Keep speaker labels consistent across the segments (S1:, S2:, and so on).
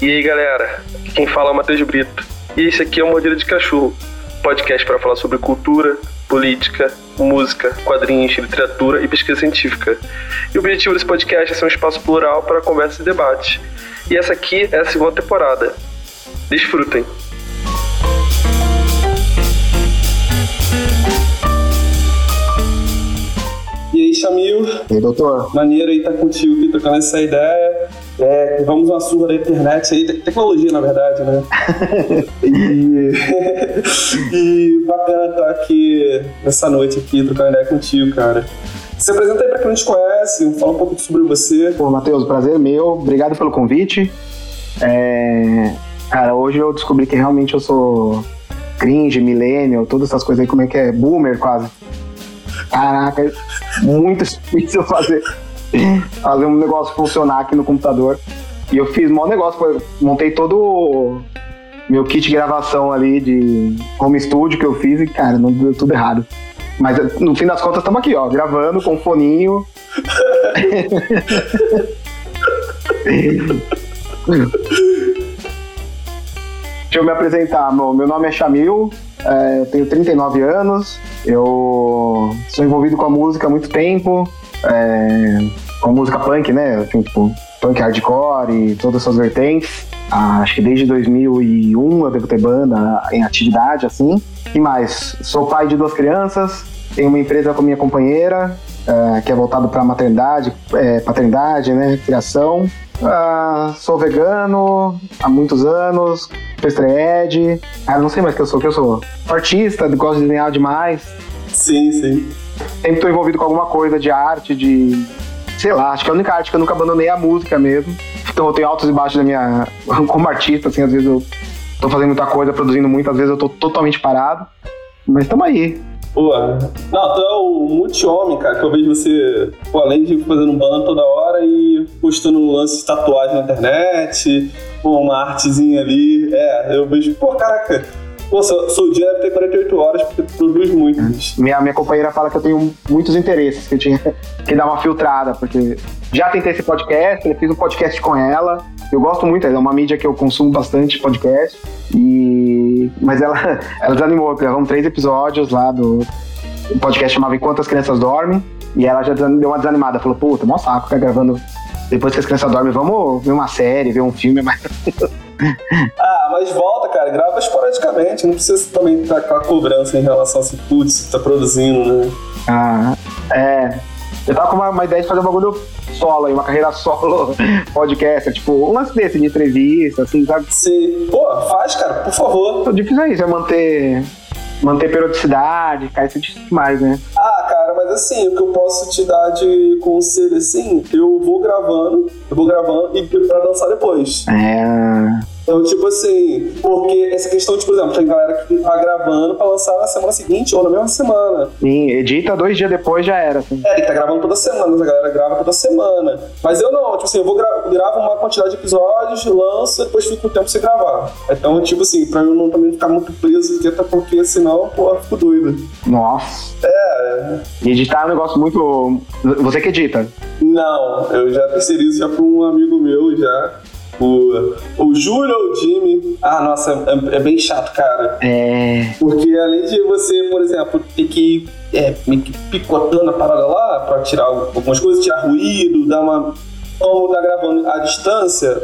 S1: E aí galera, quem fala é o Matheus Brito. E esse aqui é o Mordida de Cachorro, podcast para falar sobre cultura, política, música, quadrinhos, literatura e pesquisa científica. E o objetivo desse podcast é ser um espaço plural para conversa e debate. E essa aqui é a segunda temporada. Desfrutem!
S2: Chamil?
S3: E aí, doutor?
S2: Maneiro aí estar tá contigo aqui trocando essa ideia. É, vamos uma surra da internet aí, tecnologia na verdade, né? e, e bacana estar aqui nessa noite aqui trocando ideia contigo, cara. Se apresenta aí pra quem não te conhece, fala um pouco sobre você.
S3: Pô, Matheus, prazer meu, obrigado pelo convite. É... Cara, hoje eu descobri que realmente eu sou cringe, millennial, todas essas coisas aí, como é que é? Boomer quase. Caraca, muito difícil fazer fazer um negócio funcionar aqui no computador. E eu fiz maior negócio, montei todo o meu kit de gravação ali de home studio que eu fiz e, cara, não deu tudo errado. Mas no fim das contas estamos aqui, ó, gravando com um foninho. Deixa eu me apresentar. Meu, meu nome é Chamil, é, eu tenho 39 anos, eu sou envolvido com a música há muito tempo é, com música punk, né? Tipo, punk hardcore e todas essas vertentes. Ah, acho que desde 2001 eu devo ter banda em atividade, assim. E mais, sou pai de duas crianças, tenho uma empresa com minha companheira, é, que é voltado para maternidade, é, paternidade, né? Criação. Ah, sou vegano há muitos anos, estreed. Ah, não sei mais o que eu sou, o que eu sou. Artista, gosto de desenhar demais.
S2: Sim, sim
S3: sempre estou envolvido com alguma coisa de arte, de. Sei lá, acho que a única arte que eu nunca abandonei é a música mesmo. Então eu tenho altos e baixos da minha. Como artista, assim, às vezes eu tô fazendo muita coisa, produzindo muito, às vezes eu tô totalmente parado. Mas estamos aí.
S2: Pô, não, tu é o multi-homem, cara, que eu vejo você, pô, além de fazendo banda toda hora e postando um lance de tatuagem na internet, pô, uma artezinha ali. É, eu vejo, pô, caraca, Pô, seu, dia deve ter 48 horas porque produz muito.
S3: Minha, minha companheira fala que eu tenho muitos interesses, que eu tinha que dar uma filtrada, porque já tentei esse podcast, fiz um podcast com ela. Eu gosto muito, é uma mídia que eu consumo bastante podcast. E... Mas ela, ela desanimou, gravamos três episódios lá do o podcast chamava Enquanto as Crianças Dormem. E ela já deu uma desanimada, falou, puta, mó saco ficar gravando depois que as crianças dormem, vamos ver uma série, ver um filme, mas.
S2: ah, mas volta, cara, grava esporadicamente, não precisa também estar com a cobrança em relação a se putz, tá produzindo, né?
S3: Ah, é. Eu tava com uma, uma, ideia de fazer um bagulho solo aí, uma carreira solo podcast, tipo, um lance desse de entrevista, assim, sabe?
S2: Sim. Pô, faz, cara, por favor.
S3: O difícil é isso, é manter manter periodicidade, cai isso demais, né?
S2: Ah, cara, mas assim, o que eu posso te dar de conselho, assim, eu vou gravando, eu vou gravando e pra dançar depois.
S3: É.
S2: Então, tipo assim, porque essa questão de, por exemplo, tem galera que tá gravando pra lançar na semana seguinte ou na mesma semana.
S3: Sim, edita dois dias depois já era. Assim.
S2: É, ele tá gravando toda semana, a galera grava toda semana. Mas eu não, tipo assim, eu vou gra gravo uma quantidade de episódios, lanço e depois fico um tempo sem gravar. Então, tipo assim, pra eu não também ficar muito preso até porque senão, pô, fico doido.
S3: Nossa.
S2: É.
S3: editar é um negócio muito. Você que edita?
S2: Não, eu já terceirizo já pra um amigo meu já. O, o Júlio ou o Jimmy. Ah, nossa, é, é, bem chato, cara.
S3: É.
S2: Porque além de você, por exemplo, ter que ir é, picotando a parada lá pra tirar algumas coisas, tirar ruído, dar uma. Como tá gravando à distância,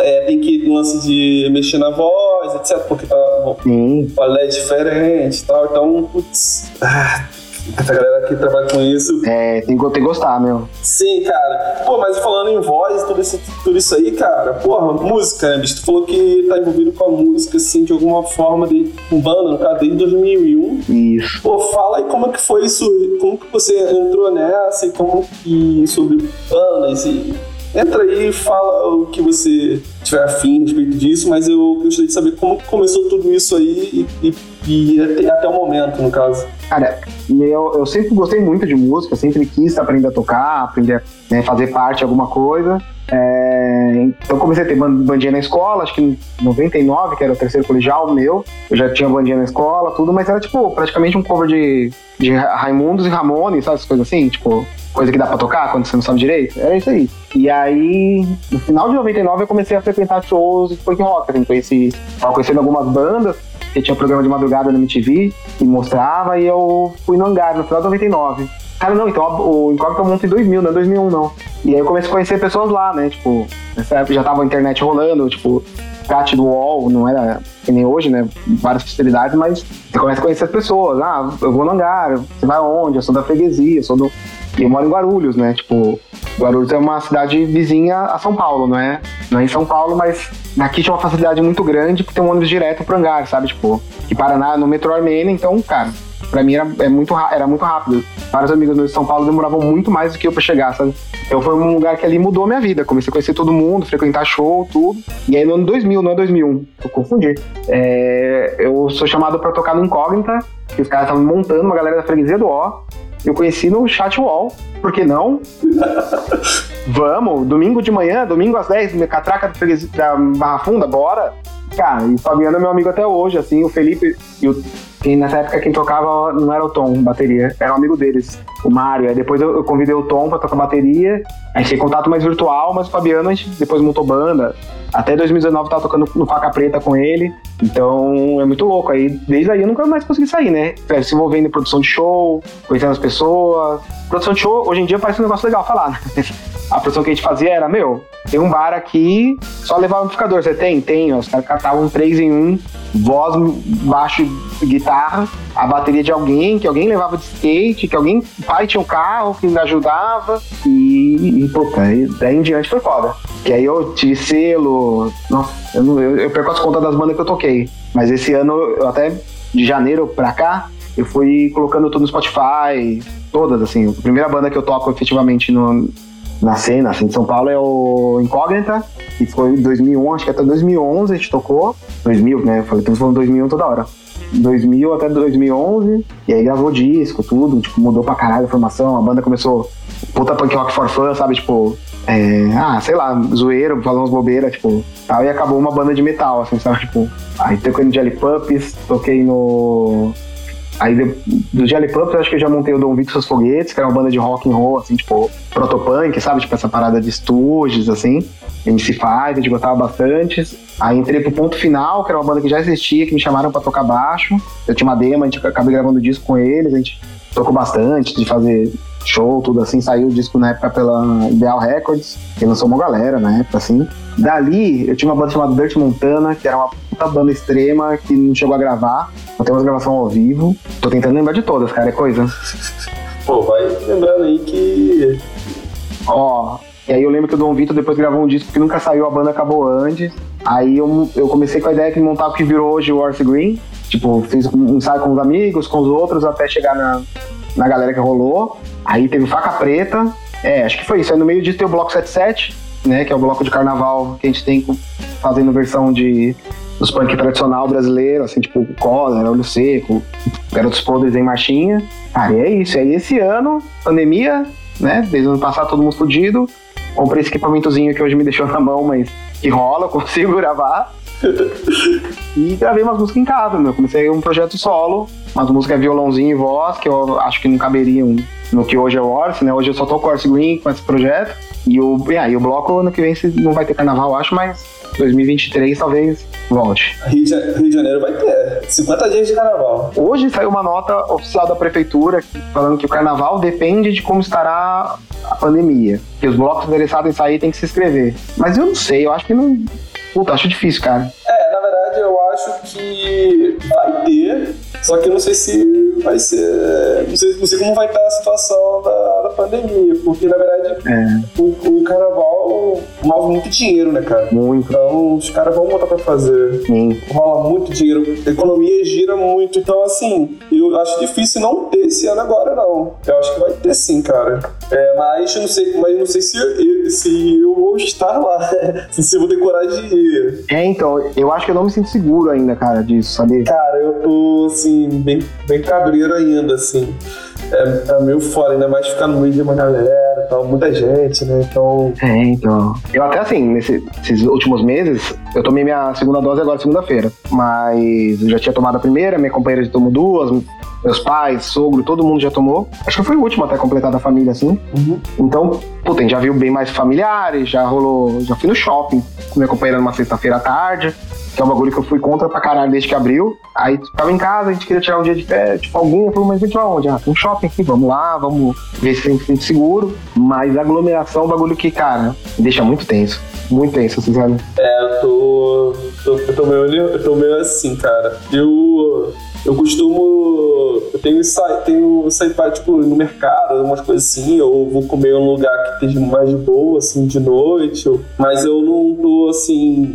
S2: é, tem que lance de mexer na voz, etc. Porque tá, o é diferente e tal. Então, putz. Ah, essa galera que trabalha com isso.
S3: É, tem, que gostar, meu.
S2: Sim, cara. Pô, mas falando em voz, tudo isso, tudo isso aí, cara, porra, música, né, bicho? Tu falou que tá envolvido com a música, assim, de alguma forma, de, com banda, no caso, desde 2001.
S3: Isso.
S2: Pô, fala aí como é que foi isso, como que você entrou nessa e como que, sobre bandas e Entra aí e fala o que você tiver afim a respeito disso, mas eu gostaria de saber como começou tudo isso aí e, e, e até, até, o momento, no caso.
S3: Cara, eu, eu sempre gostei muito de música, sempre quis aprender a tocar, aprender né, fazer parte de alguma coisa. É, então comecei a ter bandinha na escola, acho que em 99, que era o terceiro colegial meu, eu já tinha bandinha na escola, tudo, mas era tipo praticamente um cover de, de Raimundos e Ramones, sabe, essas coisas assim, tipo, coisa que dá pra tocar quando você não sabe direito. Era isso aí. E aí, no final de 99, eu comecei a frequentar shows de punk rock. Assim, conheci, tava conhecendo algumas bandas, que tinha um programa de madrugada no MTV, e mostrava, e eu fui no hangar no final de 99. Cara, não, então o Incógnito monta em 2000, não é 2001 não. E aí eu comecei a conhecer pessoas lá, né? Tipo, nessa época já tava a internet rolando, tipo, chat do UOL, não era que nem hoje, né? Várias facilidades, mas você começa a conhecer as pessoas. Ah, eu vou no hangar, você vai onde? Eu sou da freguesia, eu sou do. E eu moro em Guarulhos, né? Tipo, Guarulhos é uma cidade vizinha a São Paulo, não é? Não é em São Paulo, mas daqui tinha uma facilidade muito grande porque tem um ônibus direto pro hangar, sabe? Tipo, que Paraná no metrô Armênia, então, cara, pra mim era, é muito, era muito rápido. Vários amigos meus de São Paulo demoravam muito mais do que eu pra chegar, sabe? Então foi um lugar que ali mudou minha vida. Comecei a conhecer todo mundo, frequentar show, tudo. E aí no ano 2000, não é 2001, eu confundi. É, eu sou chamado pra tocar no Incógnita, que os caras estavam montando, uma galera da freguesia do O. Eu conheci no chat wall, por que não? Vamos, domingo de manhã, domingo às 10, catraca da Barra Funda, bora. Cara, e o Fabiano é meu amigo até hoje, assim, o Felipe e o e nessa época quem tocava não era o Tom, bateria, era um amigo deles, o Mário. Aí depois eu, convidei o Tom pra tocar bateria, a gente tem contato mais virtual, mas o Fabiano a gente depois montou banda. Até 2019 tava tocando no Faca Preta com ele, então é muito louco. Aí desde aí eu nunca mais consegui sair, né? Se envolvendo em produção de show, conhecendo as pessoas. Produção de show, hoje em dia parece um negócio legal falar, né? A produção que a gente fazia era, meu, tem um bar aqui, só levar o amplificador. Você tem? Tem. Os caras catavam três em um, voz, baixo, guitarra, a bateria de alguém, que alguém levava de skate, que alguém, pai tinha um carro que me ajudava. E, e pô, daí, daí em diante foi foda. Que aí eu tive selo. Nossa, eu, não, eu, eu perco as contas das bandas que eu toquei. Mas esse ano, eu até de janeiro pra cá, eu fui colocando tudo no Spotify, todas, assim. A primeira banda que eu toco efetivamente no, na cena, assim, de São Paulo é o Incógnita, que foi em 2001, acho que até 2011 a gente tocou. 2000, né? Eu falei, estamos falando 2001 toda hora. 2000 até 2011, e aí gravou disco, tudo, tipo, mudou pra caralho a formação, a banda começou puta punk rock for fun, sabe, tipo, é, ah, sei lá, zoeiro, falando umas bobeiras, tipo, tal, e acabou uma banda de metal, assim, sabe, tipo, aí toquei no Jelly Puppies, toquei no Aí do Jelly Pups, acho que eu já montei o Dom Vitor Seus Foguetes, que era uma banda de rock and roll, assim, tipo, protopunk, sabe? Tipo, essa parada de Stooges, assim. MC5, a gente gostava bastante. Aí entrei pro Ponto Final, que era uma banda que já existia, que me chamaram para tocar baixo. Eu tinha uma demo, a gente acabei gravando disco com eles, a gente tocou bastante, de fazer show, tudo assim. Saiu o disco na época pela Ideal Records, que lançou uma galera na época, assim. Dali, eu tinha uma banda chamada Dirt Montana, que era uma puta banda extrema que não chegou a gravar. Não tem uma gravação ao vivo. Tô tentando lembrar de todas, cara, é coisa.
S2: Pô, vai lembrando aí que.
S3: Ó, e aí eu lembro que o Dom Vitor depois gravou um disco que nunca saiu, a banda acabou antes. Aí eu, eu comecei com a ideia de montar o que virou hoje o Orse Green. Tipo, fiz um ensaio com os amigos, com os outros, até chegar na, na galera que rolou. Aí teve Faca Preta. É, acho que foi isso. Aí no meio disso tem o Bloco 77, né? Que é o bloco de carnaval que a gente tem fazendo versão de dos punk tradicional brasileiro, assim, tipo Cólera, Olho Seco, Garotos Podres em Marchinha. Cara, e é isso. E aí esse ano, pandemia, né? Desde o ano passado todo mundo fudido. Comprei esse equipamentozinho que hoje me deixou na mão, mas que rola, consigo gravar. E gravei umas músicas em casa, meu. Comecei um projeto solo, umas músicas violãozinho e voz, que eu acho que não caberiam no que hoje é o Orse, né? Hoje eu só tô com o Green com esse projeto. E o, e aí, o bloco ano que vem não vai ter carnaval, acho, mas 2023 talvez volte.
S2: Rio de, Rio de Janeiro vai ter 50 dias de carnaval.
S3: Hoje saiu uma nota oficial da prefeitura falando que o carnaval depende de como estará a pandemia. Que os blocos interessados em sair têm que se inscrever. Mas eu não sei, eu acho que não. Puta, acho difícil, cara.
S2: É, na verdade eu acho que vai ter, só que eu não sei se vai ser. Não sei, não sei como vai estar a situação da, da pandemia, porque na verdade é. o, o, carnaval move muito dinheiro, né, cara?
S3: Muito.
S2: Então os caras vão botar pra fazer.
S3: Sim.
S2: Rola muito dinheiro, a economia gira muito. Então, assim, eu acho difícil não ter esse ano agora, não. Eu acho que vai ter sim, cara. É, mas eu não sei, mas não sei se eu, se eu vou estar lá. se eu vou ter coragem de ir.
S3: É, então, eu acho que eu não me sinto seguro ainda, cara, disso, sabe?
S2: Cara, eu tô, assim, bem, bem cabreiro ainda, assim. É, é meio fora, ainda mais ficar no meio de uma galera, tal, muita gente, né? Então.
S3: É, então. Eu até assim, nesses últimos meses, eu tomei minha segunda dose agora segunda-feira. mas eu já tinha tomado a primeira, minha companheira já tomou duas, meus pais, sogro, todo mundo já tomou. Acho que foi o último até completar da família, assim.
S2: Uhum.
S3: Então, puta, já viu bem mais familiares, já rolou. Já fui no shopping com minha companheira numa sexta-feira à tarde, que é um bagulho que eu fui contra pra caralho desde que abriu. Aí tava em casa, a gente queria tirar um dia de férias, tipo, alguém falou, mas a gente vai onde? Ah, um shopping aqui, vamos lá, vamos ver se tem sente seguro. Mas aglomeração é um bagulho que, cara, deixa muito tenso. Muito tenso, assim, sabe?
S2: É, eu tô, tô, eu tô, meio, eu tô meio assim, cara. Eu eu costumo. Eu tenho sair, tenho sair pra, tipo, no mercado, umas coisas assim, ou vou comer em um lugar que esteja mais de boa, assim, de noite. Ou, mas eu não tô assim.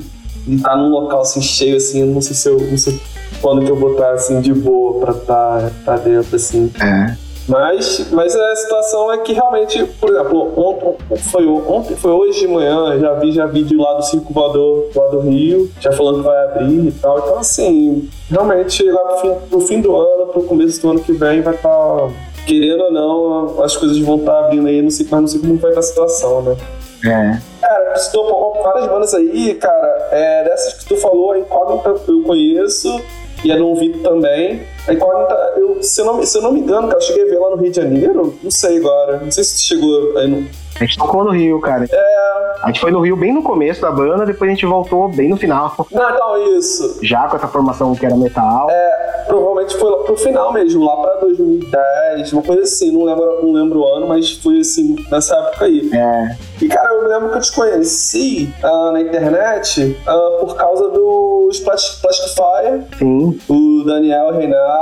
S2: Tá num local assim cheio, assim, não sei se eu. Não sei quando que eu vou estar assim de boa pra estar tá, tá dentro, assim.
S3: É.
S2: Mas, mas a situação é que realmente, por exemplo, ontem foi, ontem, foi hoje de manhã, já vi já vídeo lá do Circo Voador lá do Rio, já falando que vai abrir e tal. Então, assim, realmente lá pro fim, pro fim do ano, pro começo do ano que vem, vai estar. Tá, querendo ou não, as coisas vão estar tá abrindo aí, não sei, mas não sei como vai estar a situação, né?
S3: É.
S2: Cara, tu citou várias bandas aí, cara. É, dessas que tu falou, eu conheço e a Não Vitor também. A incógnita, eu, se, eu não, se eu não me engano, cara, eu cheguei a ver lá no Rio de Janeiro, não sei agora, não sei se chegou aí no...
S3: A gente tocou no Rio, cara.
S2: É...
S3: A gente foi no Rio bem no começo da banda, depois a gente voltou bem no final.
S2: Não, então, isso.
S3: Já com essa formação que era metal.
S2: É, provavelmente foi lá pro final mesmo, lá pra 2010, uma coisa assim, não lembro, não lembro o ano, mas foi assim, nessa época aí.
S3: É.
S2: E, cara, eu lembro que eu te conheci uh, na internet uh, por causa dos Plastic, Plastic Fire.
S3: Sim.
S2: O Daniel Reinaldo,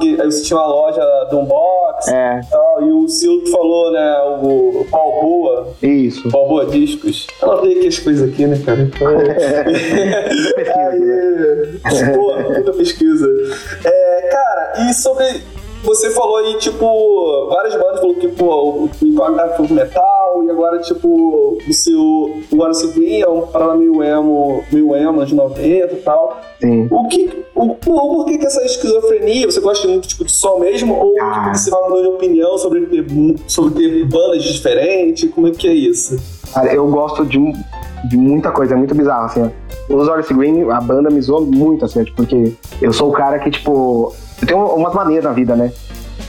S2: que aí você tinha uma loja do Unbox
S3: é.
S2: e tal. E o que falou, né, o Paul Boa.
S3: Isso.
S2: Paul Boa Discos. Eu notei aqui as coisas aqui, né, cara? Então... aí, pô, muita pesquisa. É, cara, e sobre você falou aí, tipo, várias bandas falou que, pô, o Incógnita foi metal, e agora, tipo, o seu. Agora Green é um parada meio emo, meio emo de 90 e tal.
S3: Sim.
S2: O que. O, por que, que essa esquizofrenia? Você gosta muito tipo, de som mesmo? Ou ah. tipo, você vai mudando de opinião sobre ter, sobre ter bandas diferentes? Como é que é isso?
S3: Cara, eu gosto de, de muita coisa, é muito bizarro, assim. Os Odyssey Green, a banda me zoou muito, assim, porque eu sou o cara que, tipo, tenho umas maneiras na vida, né?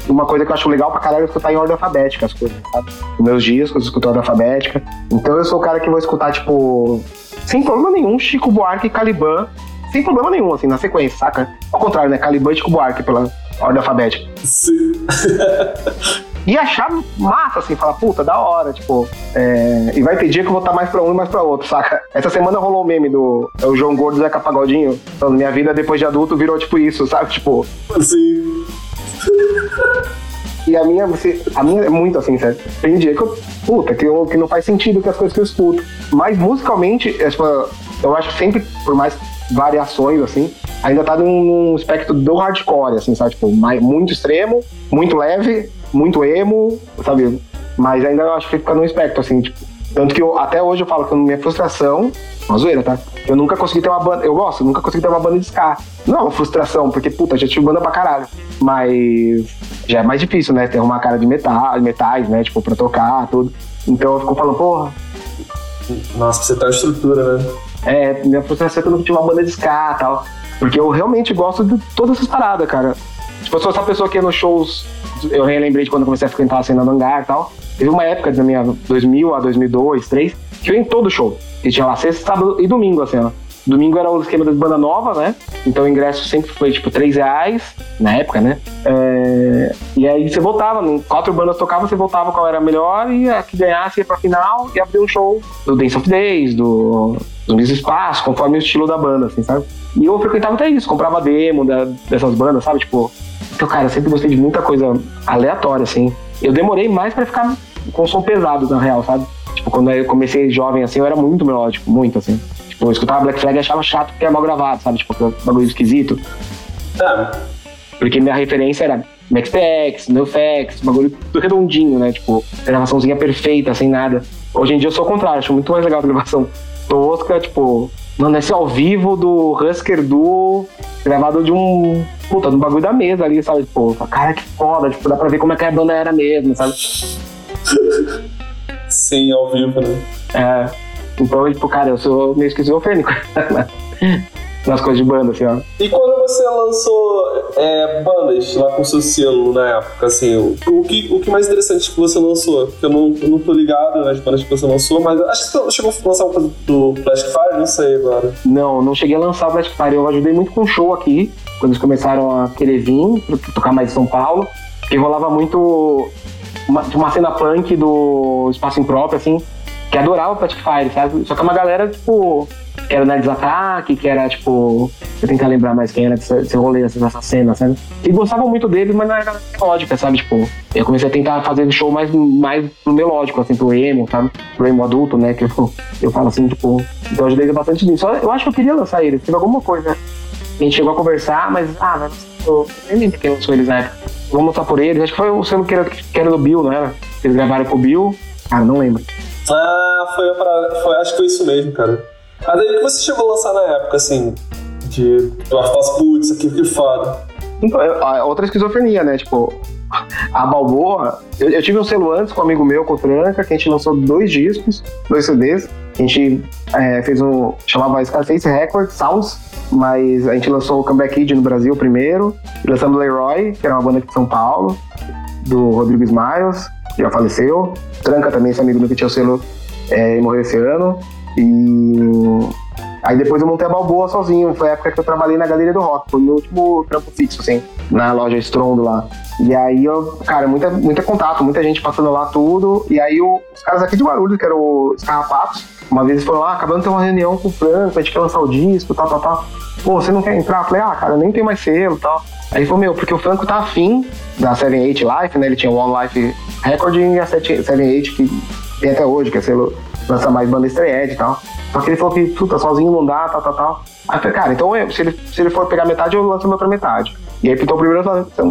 S3: Uma coisa que eu acho legal pra caralho é escutar em ordem alfabética as coisas, sabe? Os meus discos, eu escuto em ordem alfabética. Então eu sou o cara que vou escutar, tipo, sem problema nenhum, Chico Buarque e Caliban, sem problema nenhum, assim, na sequência, saca? Ao contrário, né? Caliban e Chico Buarque pela ordem alfabética.
S2: Sim.
S3: e achar massa, assim, falar, puta, da hora, tipo. É... E vai ter dia que eu vou estar mais pra um e mais pra outro, saca? Essa semana rolou o meme do é o João Gordo Zeca Pagodinho, falando, minha vida depois de adulto virou tipo isso, sabe? Tipo.
S2: Sim.
S3: E a minha, você, a minha é muito assim, certo? Tem dia que eu, puta, que, eu, que não faz sentido com as coisas que eu escuto. Mas musicalmente, é, tipo, eu acho que sempre, por mais variações, assim, ainda tá num, num espectro do hardcore, assim, sabe? Tipo, mais, muito extremo, muito leve, muito emo, sabe? Mas ainda eu acho que fica no espectro, assim, tipo. Tanto que eu, até hoje eu falo que minha frustração, uma zoeira, tá? Eu nunca consegui ter uma banda. Eu gosto, nunca consegui ter uma banda de ska. Não é uma frustração, porque, puta, já tive banda pra caralho. Mas já é mais difícil, né? Ter uma cara de metal, metais, né? Tipo, pra tocar, tudo. Então eu fico falando, porra.
S2: Nossa, você tá estrutura, né?
S3: É, minha frustração é que eu nunca tive uma banda de ska e tal. Porque eu realmente gosto de todas essas paradas, cara. Tipo, eu sou essa pessoa que ia nos shows. Eu relembrei de quando eu comecei a frequentar a cena do hangar e tal. Teve uma época da minha 2000 a 2002, 2003, que eu ia em todo show. E tinha lá sexta, sábado e domingo, assim, ó. Domingo era o esquema das banda nova, né? Então o ingresso sempre foi tipo 3 reais, na época, né? É... E aí você voltava, quatro bandas tocavam, você voltava qual era a melhor e a que ganhasse ia pra final e abria um show do Dance of Days, do Zumbis Espaço, conforme o estilo da banda, assim, sabe? E eu frequentava até isso, comprava demo da, dessas bandas, sabe? Tipo, então, cara, eu sempre gostei de muita coisa aleatória, assim. Eu demorei mais para ficar com som pesado, na real, sabe? Tipo, quando eu comecei jovem, assim, eu era muito melódico, muito, assim. Tipo, eu escutava Black Flag e achava chato porque era mal gravado, sabe? Tipo, bagulho esquisito.
S2: Ah.
S3: Porque minha referência era Max PX, NoFX, bagulho tudo redondinho, né? Tipo, gravaçãozinha perfeita, sem nada. Hoje em dia eu sou o contrário, acho muito mais legal a gravação tosca, tipo, mano, esse ao vivo do Husker do gravado de um. Puta, de um bagulho da mesa ali, sabe? Pô, cara, que foda, tipo, dá pra ver como é que a banda era mesmo, sabe?
S2: Sim, ao vivo, né?
S3: É. Então, tipo, cara, eu sou meio esquizofrênico. nas coisas de banda, assim, ó.
S2: E quando você lançou é, bandas lá com seu selo na época, assim, o, o, que, o que mais interessante que você lançou? Porque eu não, eu não tô ligado nas bandas que você lançou, mas acho que você chegou a lançar uma coisa do Plastic Fire, não sei agora.
S3: Não, não cheguei a lançar o Plastic Fire, eu ajudei muito com o show aqui, quando eles começaram a querer vir, tocar mais em São Paulo, porque rolava muito uma, uma cena punk do Espaço Impróprio, assim, que adorava o Plastic Fire, sabe? Só que é uma galera, tipo, que era Nerds Attack, que era, tipo, eu tentar lembrar mais quem era desse rolê, dessa cena, sabe? E gostavam muito deles, mas não era melódica, sabe? Tipo, eu comecei a tentar fazer show mais, mais pro melódico, assim, pro emo, sabe? Pro emo adulto, né? Que eu, eu falo assim, tipo, então eu ajudei bastante nisso. Eu acho que eu queria lançar eles, teve alguma coisa? A gente chegou a conversar, mas, ah, mas eu nem lembro quem lançou eles na época. Vamos lançar por eles, acho que foi o selo que era, que era do Bill, não era? Eles gravaram com o Bill, cara, não lembro.
S2: Ah, foi, pra, foi acho que foi isso mesmo, cara. Mas aí o que você chegou a lançar na época, assim, de tu fala, putz, aqui que foda.
S3: Então, outra esquizofrenia, né? Tipo, a Balboa, eu, eu, tive um selo antes com um amigo meu, com o Tranca, que a gente lançou dois discos, dois CDs. A gente é, fez um. chamava Scarface Records, Sounds, mas a gente lançou o Comeback Kid no Brasil primeiro. Lançamos Leroy, que era uma banda aqui de São Paulo, do Rodrigo Smiles já faleceu. Tranca também, esse amigo meu que tinha o selo, é, morreu esse ano. E aí depois eu montei a Balboa sozinho. Foi a época que eu trabalhei na Galeria do Rock. Foi o meu último trampo fixo, assim, na loja Strondo lá. E aí eu, cara, muita, muita contato, muita gente passando lá tudo. E aí o, os caras aqui de Guarulhos, que eram os Carrapatos, uma vez eles foram lá, acabando de ter uma reunião com o Franco, a gente quer lançar o disco, tal, tal, tal. Pô, você não quer entrar? Eu falei, ah, cara, nem tem mais selo tal. Aí ele falou, meu, porque o Franco tá afim da 78 Life, né? Ele tinha o One Life Record e a 78 que tem até hoje, que é selo lança mais banda estreia e tal. Só que ele falou que, puta, sozinho não dá, tal, tal, tal. Aí eu falei, cara, então eu, se, ele, se ele for pegar metade, eu lanço a outra metade. E aí, então, o primeiro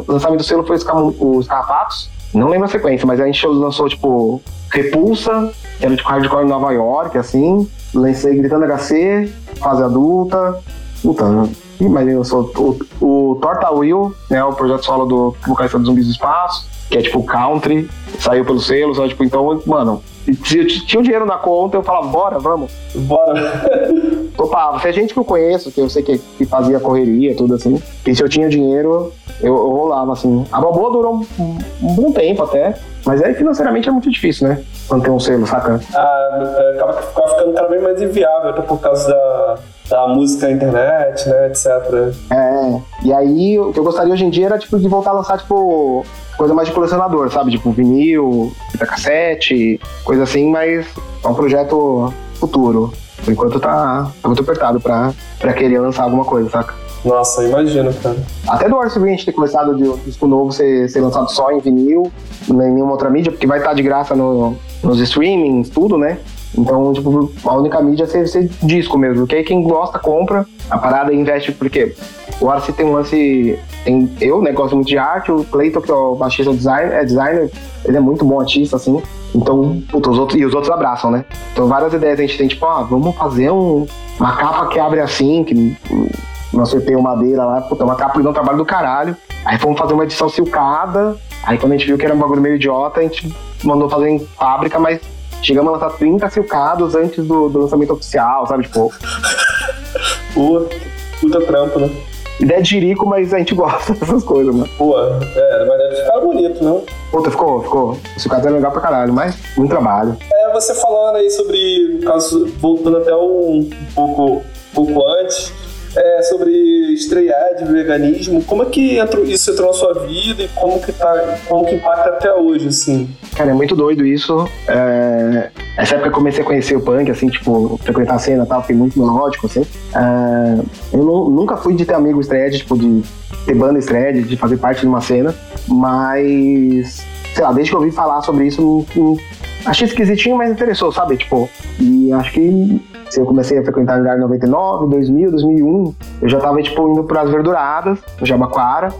S3: lançamento do selo foi os Carrapatos. Não lembro a sequência, mas a gente lançou, tipo, Repulsa, que era de hardcore em Nova York, assim. Lancei Gritando HC, fase adulta. Puta, mas eu sou o, o Torta Will, né? O projeto solo do vocalista dos Zumbis do Espaço, que é tipo country, saiu pelo selo, só, tipo, então, mano, se eu tinha um dinheiro na conta, eu falava, bora, vamos.
S2: Bora.
S3: Topava. É gente que eu conheço, que eu sei que, que fazia correria, tudo assim, e se eu tinha dinheiro, eu, eu rolava, assim. A Balboa durou um, um, bom tempo até, mas aí financeiramente é muito difícil, né? Manter um selo, saca?
S2: Ah, é, acaba ficando cada vez mais inviável, até por causa da, da música na internet, né, etc.
S3: É, e aí o que eu gostaria hoje em dia era, tipo, de voltar a lançar, tipo, coisa mais de colecionador, sabe? Tipo, vinil, fita cassete, coisa assim, mas é um projeto futuro. Por enquanto tá, tá muito apertado pra, pra querer lançar alguma coisa, saca?
S2: Nossa, imagino, cara.
S3: Até do Orso a gente ter começado de um disco novo ser, ser lançado só em vinil, em nenhuma outra mídia, porque vai estar de graça no, nos streamings, tudo, né? Então, tipo, a única mídia é ser, ser disco mesmo. Porque aí quem gosta, compra. A parada investe, porque o Arce tem um lance. Tem eu, né? Gosto muito de arte. O Cleiton, que é o baixista design, é designer, ele é muito bom artista, assim. Então, puta, os outros, e os outros abraçam, né? Então, várias ideias a gente tem, tipo, ah, vamos fazer um, uma capa que abre assim, que nós tem madeira lá, puta, uma capa que dá um trabalho do caralho. Aí fomos fazer uma edição silcada. Aí quando a gente viu que era um bagulho meio idiota, a gente mandou fazer em fábrica, mas Chegamos a lançar 30 silcados antes do, do lançamento oficial, sabe? Tipo.
S2: puta, puta trampo, né?
S3: Ideia de jirico, mas a gente gosta dessas coisas, mano.
S2: Pô, é, mas deve ficar bonito, não?
S3: Puta, ficou, ficou. O silcado é legal pra caralho, mas muito trabalho.
S2: É, você falando aí sobre, no caso, voltando até um, um pouco, um pouco antes, é, sobre estrear de veganismo. Como é que entrou, isso entrou na sua vida e como que, tá, como que impacta até hoje, assim?
S3: Cara, é muito doido isso. É... Essa época eu comecei a conhecer o punk, assim, tipo, frequentar a cena e tal, fiquei muito melódico, assim. É... Eu não, nunca fui de ter amigo estreia, tipo, de ter banda estreia, de fazer parte de uma cena, mas sei lá, desde que eu ouvi falar sobre isso, achei esquisitinho, mas interessou, sabe? Tipo, e acho que se eu comecei a frequentar lugar em 99, 2000, 2001, eu já tava, tipo, indo pras Verduradas, no Jabaquara,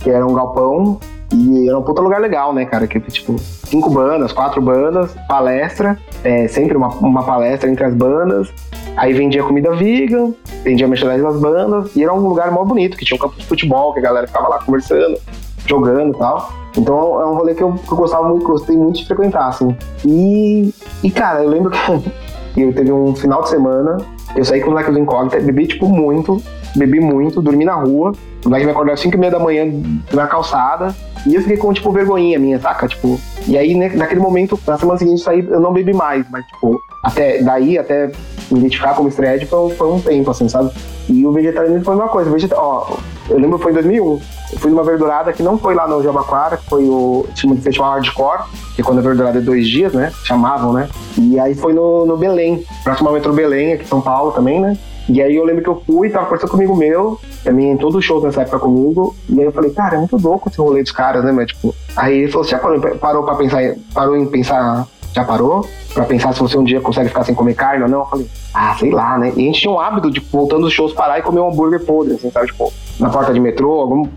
S3: que era um galpão, e era um puta lugar legal, né, cara? Que, tipo, cinco bandas, quatro bandas, palestra, é, sempre uma, uma palestra entre as bandas, aí vendia comida vegan, vendia merchandising das bandas, e era um lugar mó bonito, que tinha um campo de futebol, que a galera ficava lá conversando, jogando e tal. Então é um rolê que eu, que eu gostava muito, gostei muito de frequentar, assim. E, e cara, eu lembro que eu teve um final de semana Eu saí com os moleques do Incógnita, bebi, tipo, muito, bebi muito, dormi na rua. O moleque me acordou às 5 e meia da manhã na calçada. E eu fiquei com, tipo, vergonhinha minha, saca? Tipo, e aí, né, naquele momento, na semana seguinte, saí, eu não bebi mais, mas, tipo, até daí, até me identificar como estreia foi, foi um tempo, assim, sabe? E o vegetarianismo foi uma coisa. Vegeta... Ó, eu lembro que foi em 2001. Eu fui numa verdurada que não foi lá no Jabaquara, que foi o time de festival hardcore, que quando a verdurada é dois dias, né? Chamavam, né? E aí foi no, no Belém, próximo ao metrô Belém, aqui em São Paulo também, né? E aí eu lembro que eu fui, tava conversando comigo meu, também em todos os shows nessa época comigo, e aí eu falei, cara, é muito louco esse rolê dos caras, né, mas tipo. Aí ele falou, você já parou, parou pra pensar, parou em pensar, já parou? Pra pensar se você um dia consegue ficar sem comer carne ou não? Eu falei, ah, sei lá, né? E a gente tinha um hábito de, voltando dos shows, parar e comer um hambúrguer podre, assim, sabe? Tipo, na porta de metrô, algum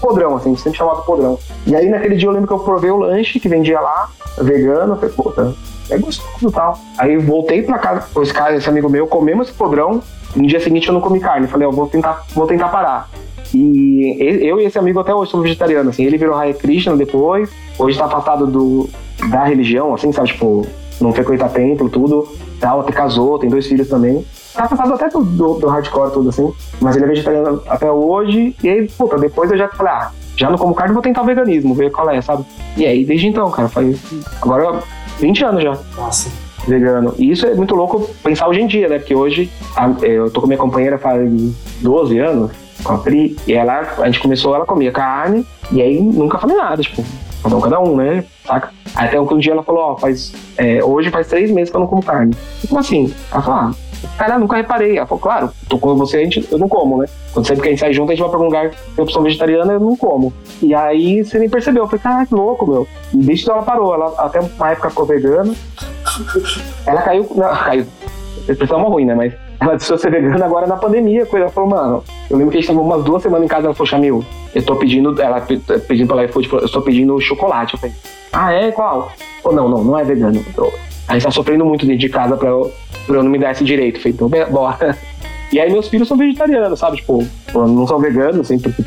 S3: podrão, assim, sempre chamado podrão. E aí naquele dia eu lembro que eu provei o lanche que vendia lá, vegano, eu falei, puta, é gostoso e tal. Aí voltei pra casa, esse cara, esse amigo meu, comemos esse podrão, no dia seguinte eu não comi carne. Falei, eu vou tentar, vou tentar parar. E eu e esse amigo até hoje somos vegetarianos, assim. Ele virou Hare Krishna depois, hoje tá afastado do, da religião, assim, sabe? Tipo, não frequenta templo, tudo. Tal, até casou, tem dois filhos também. Tá afastado até do, do, do, hardcore, tudo assim. Mas ele é vegetariano até hoje. E aí, puta, depois eu já falei, ah, já não como carne, vou tentar o veganismo, ver qual é, sabe? E aí, desde então, cara, faz. Agora, 20 anos já.
S2: Nossa
S3: vegano. E isso é muito louco pensar hoje em dia, né? Porque hoje a, eu tô com minha companheira faz 12 anos, com a Pri, e ela, a gente começou, ela comia carne, e aí nunca falei nada, tipo, cada um, cada um, né? Saca? Até um dia ela falou, ó, faz, é, hoje faz três meses que eu não como carne. Como assim? Ela falou, ah, cara, nunca reparei. Ela falou, claro, tô com você, a gente, eu não como, né? Quando sempre que a gente sai junto, a gente vai pra algum lugar que tem opção vegetariana, eu não como. E aí você nem percebeu. Eu falei, cara, que louco, meu. E desde que ela parou, ela até uma época ficou vegana. Ela caiu. Não, caiu. A expressão é ruim, né? Mas ela decidiu ser vegana agora na pandemia. Coisa. Ela falou, mano, eu lembro que a gente tava umas duas semanas em casa. Ela falou, Chamil, eu tô pedindo. Ela pedindo pela iFood, eu tô pedindo chocolate. Eu falei, ah, é? Qual? Ou não, não, não é vegano. A gente tá sofrendo muito dentro de casa pra eu, pra eu não me dar esse direito. Eu falei, então, bora. E aí meus filhos são vegetarianos, sabe? Tipo, não são veganos, assim, porque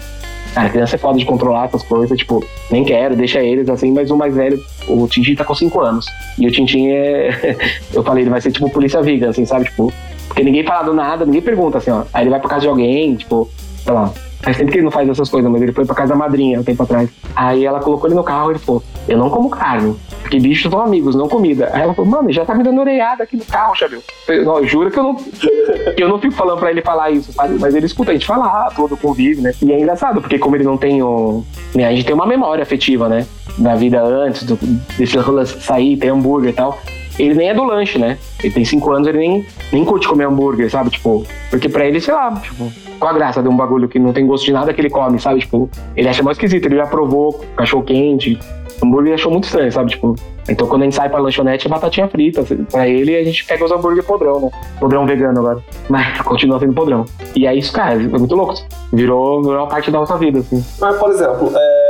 S3: Cara, criança é foda de controlar essas coisas, tipo, nem quero, deixa eles assim, mas o mais velho, o Tintin tá com 5 anos. E o Tintin é. eu falei, ele vai ser tipo polícia vegan, assim, sabe? Tipo, porque ninguém fala do nada, ninguém pergunta, assim, ó. Aí ele vai pra casa de alguém, tipo, sei lá. Faz tempo que ele não faz essas coisas, mas ele foi pra casa da madrinha um tempo atrás. Aí ela colocou ele no carro e ele falou: Eu não como carne. Porque bichos são amigos, não comida. Aí ela falou, mano, já tá me dando orelhada aqui no carro, Xavier. Eu, juro que eu não, que eu não fico falando pra ele falar isso, sabe? Mas ele escuta a gente falar, todo convive, né? E é engraçado, porque como ele não tem o. Né, a gente tem uma memória afetiva, né? Da vida antes, do, desse lance sair, ter hambúrguer e tal ele nem é do lanche, né? Ele tem cinco anos, ele nem, nem curte comer hambúrguer, sabe? Tipo, porque pra ele, sei lá, tipo, qual a graça de um bagulho que não tem gosto de nada que ele come, sabe? Tipo, ele acha mais esquisito, ele já provou cachorro quente, hambúrguer achou muito estranho, sabe? Tipo, então quando a gente sai pra lanchonete é batatinha frita. Assim, pra ele a gente pega os hambúrguer podrão, né? Podrão vegano agora. Mas continua sendo podrão. E aí isso, cara, é muito louco. Virou, virou uma parte da nossa vida, assim.
S2: Mas, por exemplo, é...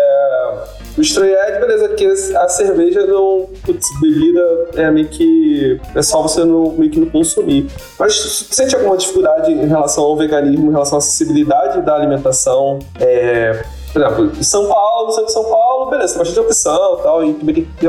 S2: o estranhar beleza, que a cerveja não. Putz, bebida é meio que. É só você não, meio que não consumir. Mas sente alguma dificuldade em relação ao veganismo, em relação à acessibilidade da alimentação? É por exemplo, em São Paulo, você em São Paulo, beleza, tem bastante opção tal, e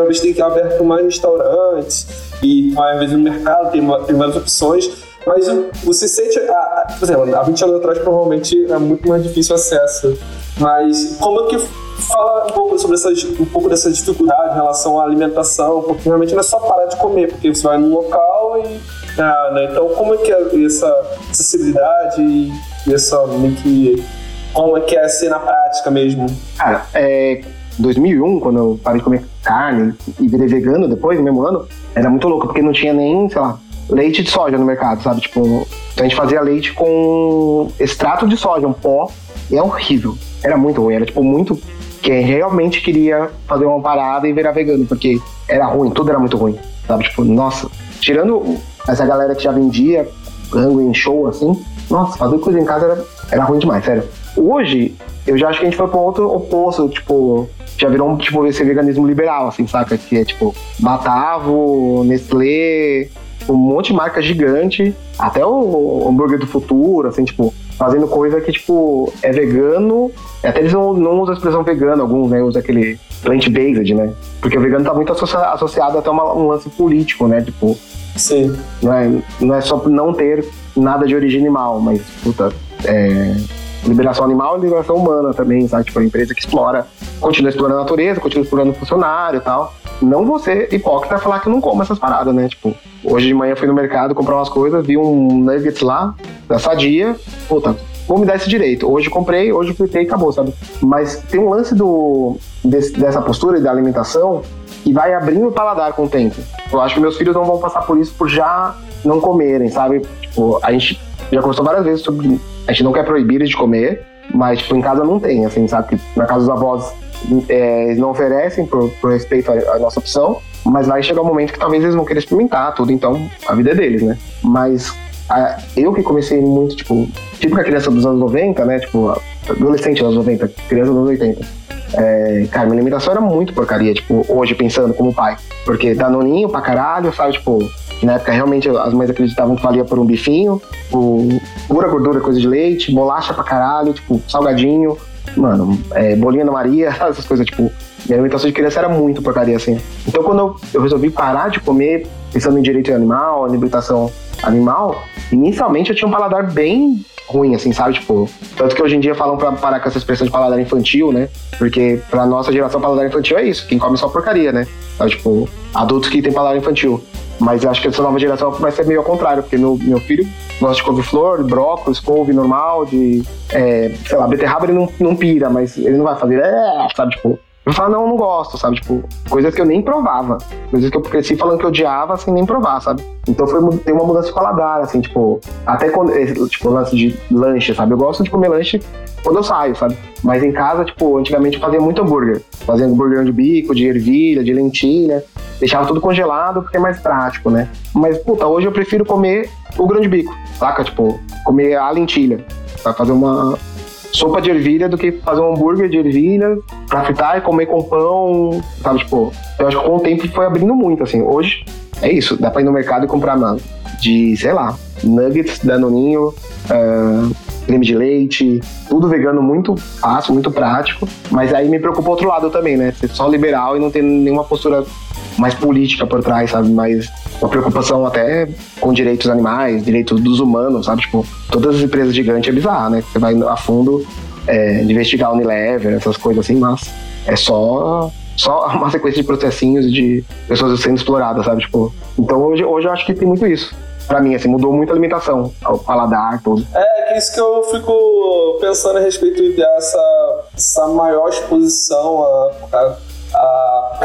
S2: vez tem que aberto mais restaurantes, e mais vezes no mercado tem, tem várias opções, mas você sente, a, por exemplo, há 20 anos atrás provavelmente é muito mais difícil o acesso, mas como é que fala um pouco sobre essa, um pouco dessa dificuldade em relação à alimentação, porque realmente não é só parar de comer, porque você vai num local e ah, né? então como é que é essa acessibilidade e essa que como é que é ser na prática mesmo?
S3: Cara, é, 2001, quando eu parei de comer carne e virei vegano depois, no mesmo ano, era muito louco, porque não tinha nem, sei lá, leite de soja no mercado, sabe? Tipo, então a gente fazia leite com extrato de soja, um pó, e é horrível. Era muito ruim, era tipo muito. Quem realmente queria fazer uma parada e virar vegano, porque era ruim, tudo era muito ruim, sabe? Tipo, nossa, tirando essa galera que já vendia rango em show assim, nossa, fazer coisa em casa era, era ruim demais, sério. Hoje, eu já acho que a gente foi para outro oposto, tipo, já virou um, tipo, esse veganismo liberal, assim, saca? Que é, tipo, Batavo, Nestlé, um monte de marca gigante, até o hambúrguer do futuro, assim, tipo, fazendo coisa que, tipo, é vegano, até eles não, não usam a expressão vegano, alguns, né, usam aquele plant-based, né, porque o vegano tá muito associado, associado até uma, um lance político, né, tipo,
S2: Sim.
S3: Não é, não é só não ter nada de origem animal, mas, puta, é, liberação animal e liberação humana também, sabe? Tipo, a empresa que explora, continua explorando a natureza, continua explorando o funcionário e tal. Não você, hipócrita, falar que não come essas paradas, né? Tipo, hoje de manhã fui no mercado comprar umas coisas, vi um nuggets lá, da Sadia, puta, vou me dar esse direito. Hoje comprei, hoje fritei e acabou, sabe? Mas tem um lance do, desse, dessa postura e da alimentação que vai abrindo o paladar com o tempo. Eu acho que meus filhos não vão passar por isso por já não comerem, sabe? Tipo, a gente já conversou várias vezes sobre. A gente não quer proibir eles de comer, mas, tipo, em casa não tem, assim, sabe? Que na casa dos avós é, eles não oferecem por, por respeito à, nossa opção, mas vai chegar um momento que talvez eles vão querer experimentar tudo, então a vida é deles, né? Mas a, eu que comecei muito, tipo, tipo a criança dos anos 90, né? Tipo, adolescente dos anos 90, criança dos anos 80. É, cara, minha alimentação era muito porcaria, tipo, hoje pensando como pai. Porque danoninho pra caralho, sabe? Tipo, na época realmente as mães acreditavam que valia por um bifinho, o, pura gordura, coisa de leite, bolacha pra caralho, tipo, salgadinho, mano, é, bolinha da Maria, essas coisas, tipo, minha alimentação de criança era muito porcaria, assim. Então quando eu, eu resolvi parar de comer, pensando em direito animal, alimentação animal, inicialmente eu tinha um paladar bem ruim, assim, sabe? Tipo, tanto que hoje em dia falam pra parar com essa expressão de paladar infantil, né? Porque pra nossa geração, paladar infantil é isso, quem come só porcaria, né? Tipo, adultos que têm paladar infantil. Mas eu acho que essa nova geração vai ser meio ao contrário, porque meu, meu filho gosta de couve-flor, brócolis, couve normal, de, é, sei lá, beterraba ele não, não pira, mas ele não vai fazer, é, sabe? Tipo, eu falo, não, não gosto, sabe? Tipo, coisas que eu nem provava. Coisas que eu cresci falando que eu odiava sem nem provar, sabe? Então foi, tem uma mudança de paladar, assim, tipo, até quando, tipo, lance de lanche, sabe? Eu gosto de comer lanche quando eu saio, sabe? Mas em casa, tipo, antigamente eu fazia muito hambúrguer. Fazia hambúrguer de bico, de ervilha, de lentilha. Deixava tudo congelado porque é mais prático, né? Mas, puta, hoje eu prefiro comer o grande bico, saca? Tipo, comer a lentilha. Pra fazer uma, sopa de ervilha do que fazer um hambúrguer de ervilha pra fritar e comer com pão, sabe? Tipo, eu acho que com o tempo foi abrindo muito, assim. Hoje é isso, dá pra ir no mercado e comprar nada. De, sei lá, nuggets, danoninho, uh, creme de leite, tudo vegano muito fácil, muito prático. Mas aí me preocupa o outro lado também, né? Ser só liberal e não ter nenhuma postura mais política por trás, sabe? Mais uma preocupação até com direitos animais, direitos dos humanos, sabe? Tipo, todas as empresas gigantes é bizarro, né? Você vai a fundo é, investigar Unilever, essas coisas assim, mas é só só uma sequência de processinhos de pessoas sendo exploradas, sabe? Tipo, então hoje, hoje eu acho que tem muito isso. Pra mim, assim, mudou muito a alimentação, o paladar, tudo.
S2: É, que é isso que eu fico pensando a respeito dessa essa maior exposição a, a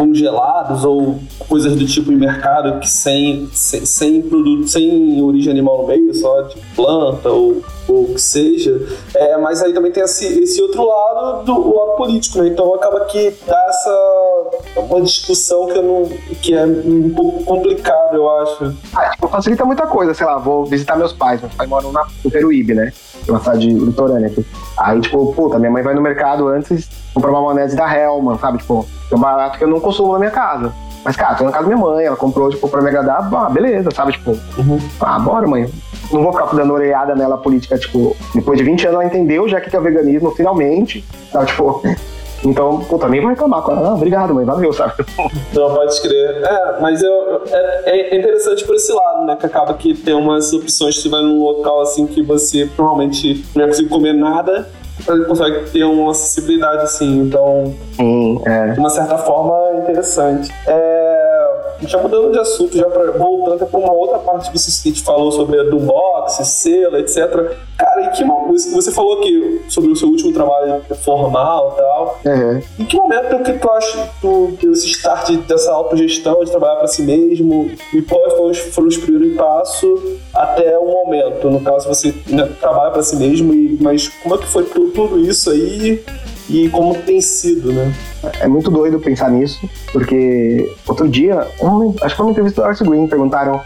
S2: congelados ou coisas do tipo em mercado que sem, sem, sem produto, sem origem animal no meio, só de planta ou o que seja. É, mas aí também tem esse, esse outro lado do lado político, né? Então acaba que dá essa uma discussão que, não, que é um pouco complicado, eu acho.
S3: Ah, tipo, facilita muita coisa, sei lá, vou visitar meus pais, meus pais moram na, no Peruíbe, né? Uma cidade litorânea aqui. Aí, tipo, puta, minha mãe vai no mercado antes comprar uma maionese da Hellman, sabe? Tipo, é um barato que eu não consumo na minha casa. Mas, cara, tô na casa da minha mãe, ela comprou, tipo, pra me agradar, ah, beleza, sabe? Tipo, uhum. ah, bora, mãe. Não vou ficar dando orelhada nela política, tipo, depois de 20 anos ela entendeu já que é o veganismo, finalmente, sabe? Tipo, então, pô, também vou reclamar com ela. Ah, obrigado, mãe, valeu, sabe?
S2: Não, pode escrever. É, mas eu, é, é interessante por esse lado, né? Que acaba que tem umas opções que você vai num local assim que você provavelmente não ia conseguir comer nada, ele consegue ter uma acessibilidade assim, então
S3: Sim, é.
S2: de uma certa forma é interessante. É, já mudando de assunto, já pra, voltando para uma outra parte que você falou sobre a do box, selo, etc. Cara, em que você falou que sobre o seu último trabalho formal e tal.
S3: Uhum.
S2: Em que momento que tu acha que tu deu esse start dessa autogestão de trabalhar para si mesmo? E quais foram os, foram os primeiros passos até o momento? No caso, você né, trabalha para si mesmo, e, mas como é que foi tudo, tudo isso aí? E como tem sido, né?
S3: É muito doido pensar nisso, porque outro dia, um, acho que foi uma entrevista do Arthur Green, perguntaram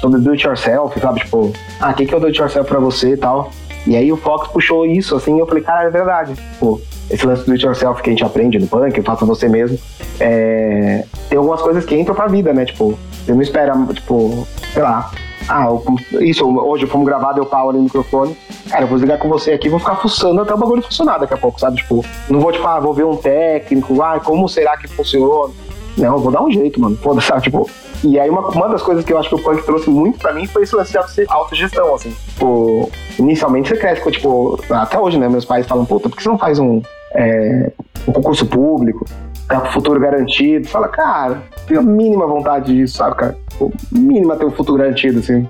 S3: sobre do it yourself, sabe? Tipo, ah, o que, que é o do it yourself pra você e tal. E aí o Fox puxou isso, assim, e eu falei, cara, é verdade. Tipo, esse lance do it yourself que a gente aprende no punk, faça você mesmo, é... tem algumas coisas que entram pra vida, né? Tipo, você não espera, tipo, sei lá, ah, isso, hoje fomos gravar, deu pau ali no microfone. Cara, eu vou ligar com você aqui vou ficar fuçando até o bagulho funcionar daqui a pouco, sabe? Tipo, não vou, tipo, ah, vou ver um técnico, ah, como será que funciona? Não, eu vou dar um jeito, mano. Foda-se, sabe? Tipo, E aí, uma, uma das coisas que eu acho que o punk trouxe muito pra mim foi esse lance de autogestão, assim. Tipo, inicialmente você cresce, tipo, até hoje, né? Meus pais falam, puta, por que você não faz um, é, um concurso público? Tá com futuro garantido. Fala, cara, tenho a mínima vontade disso, sabe, cara? Tipo, mínima ter um futuro garantido, assim.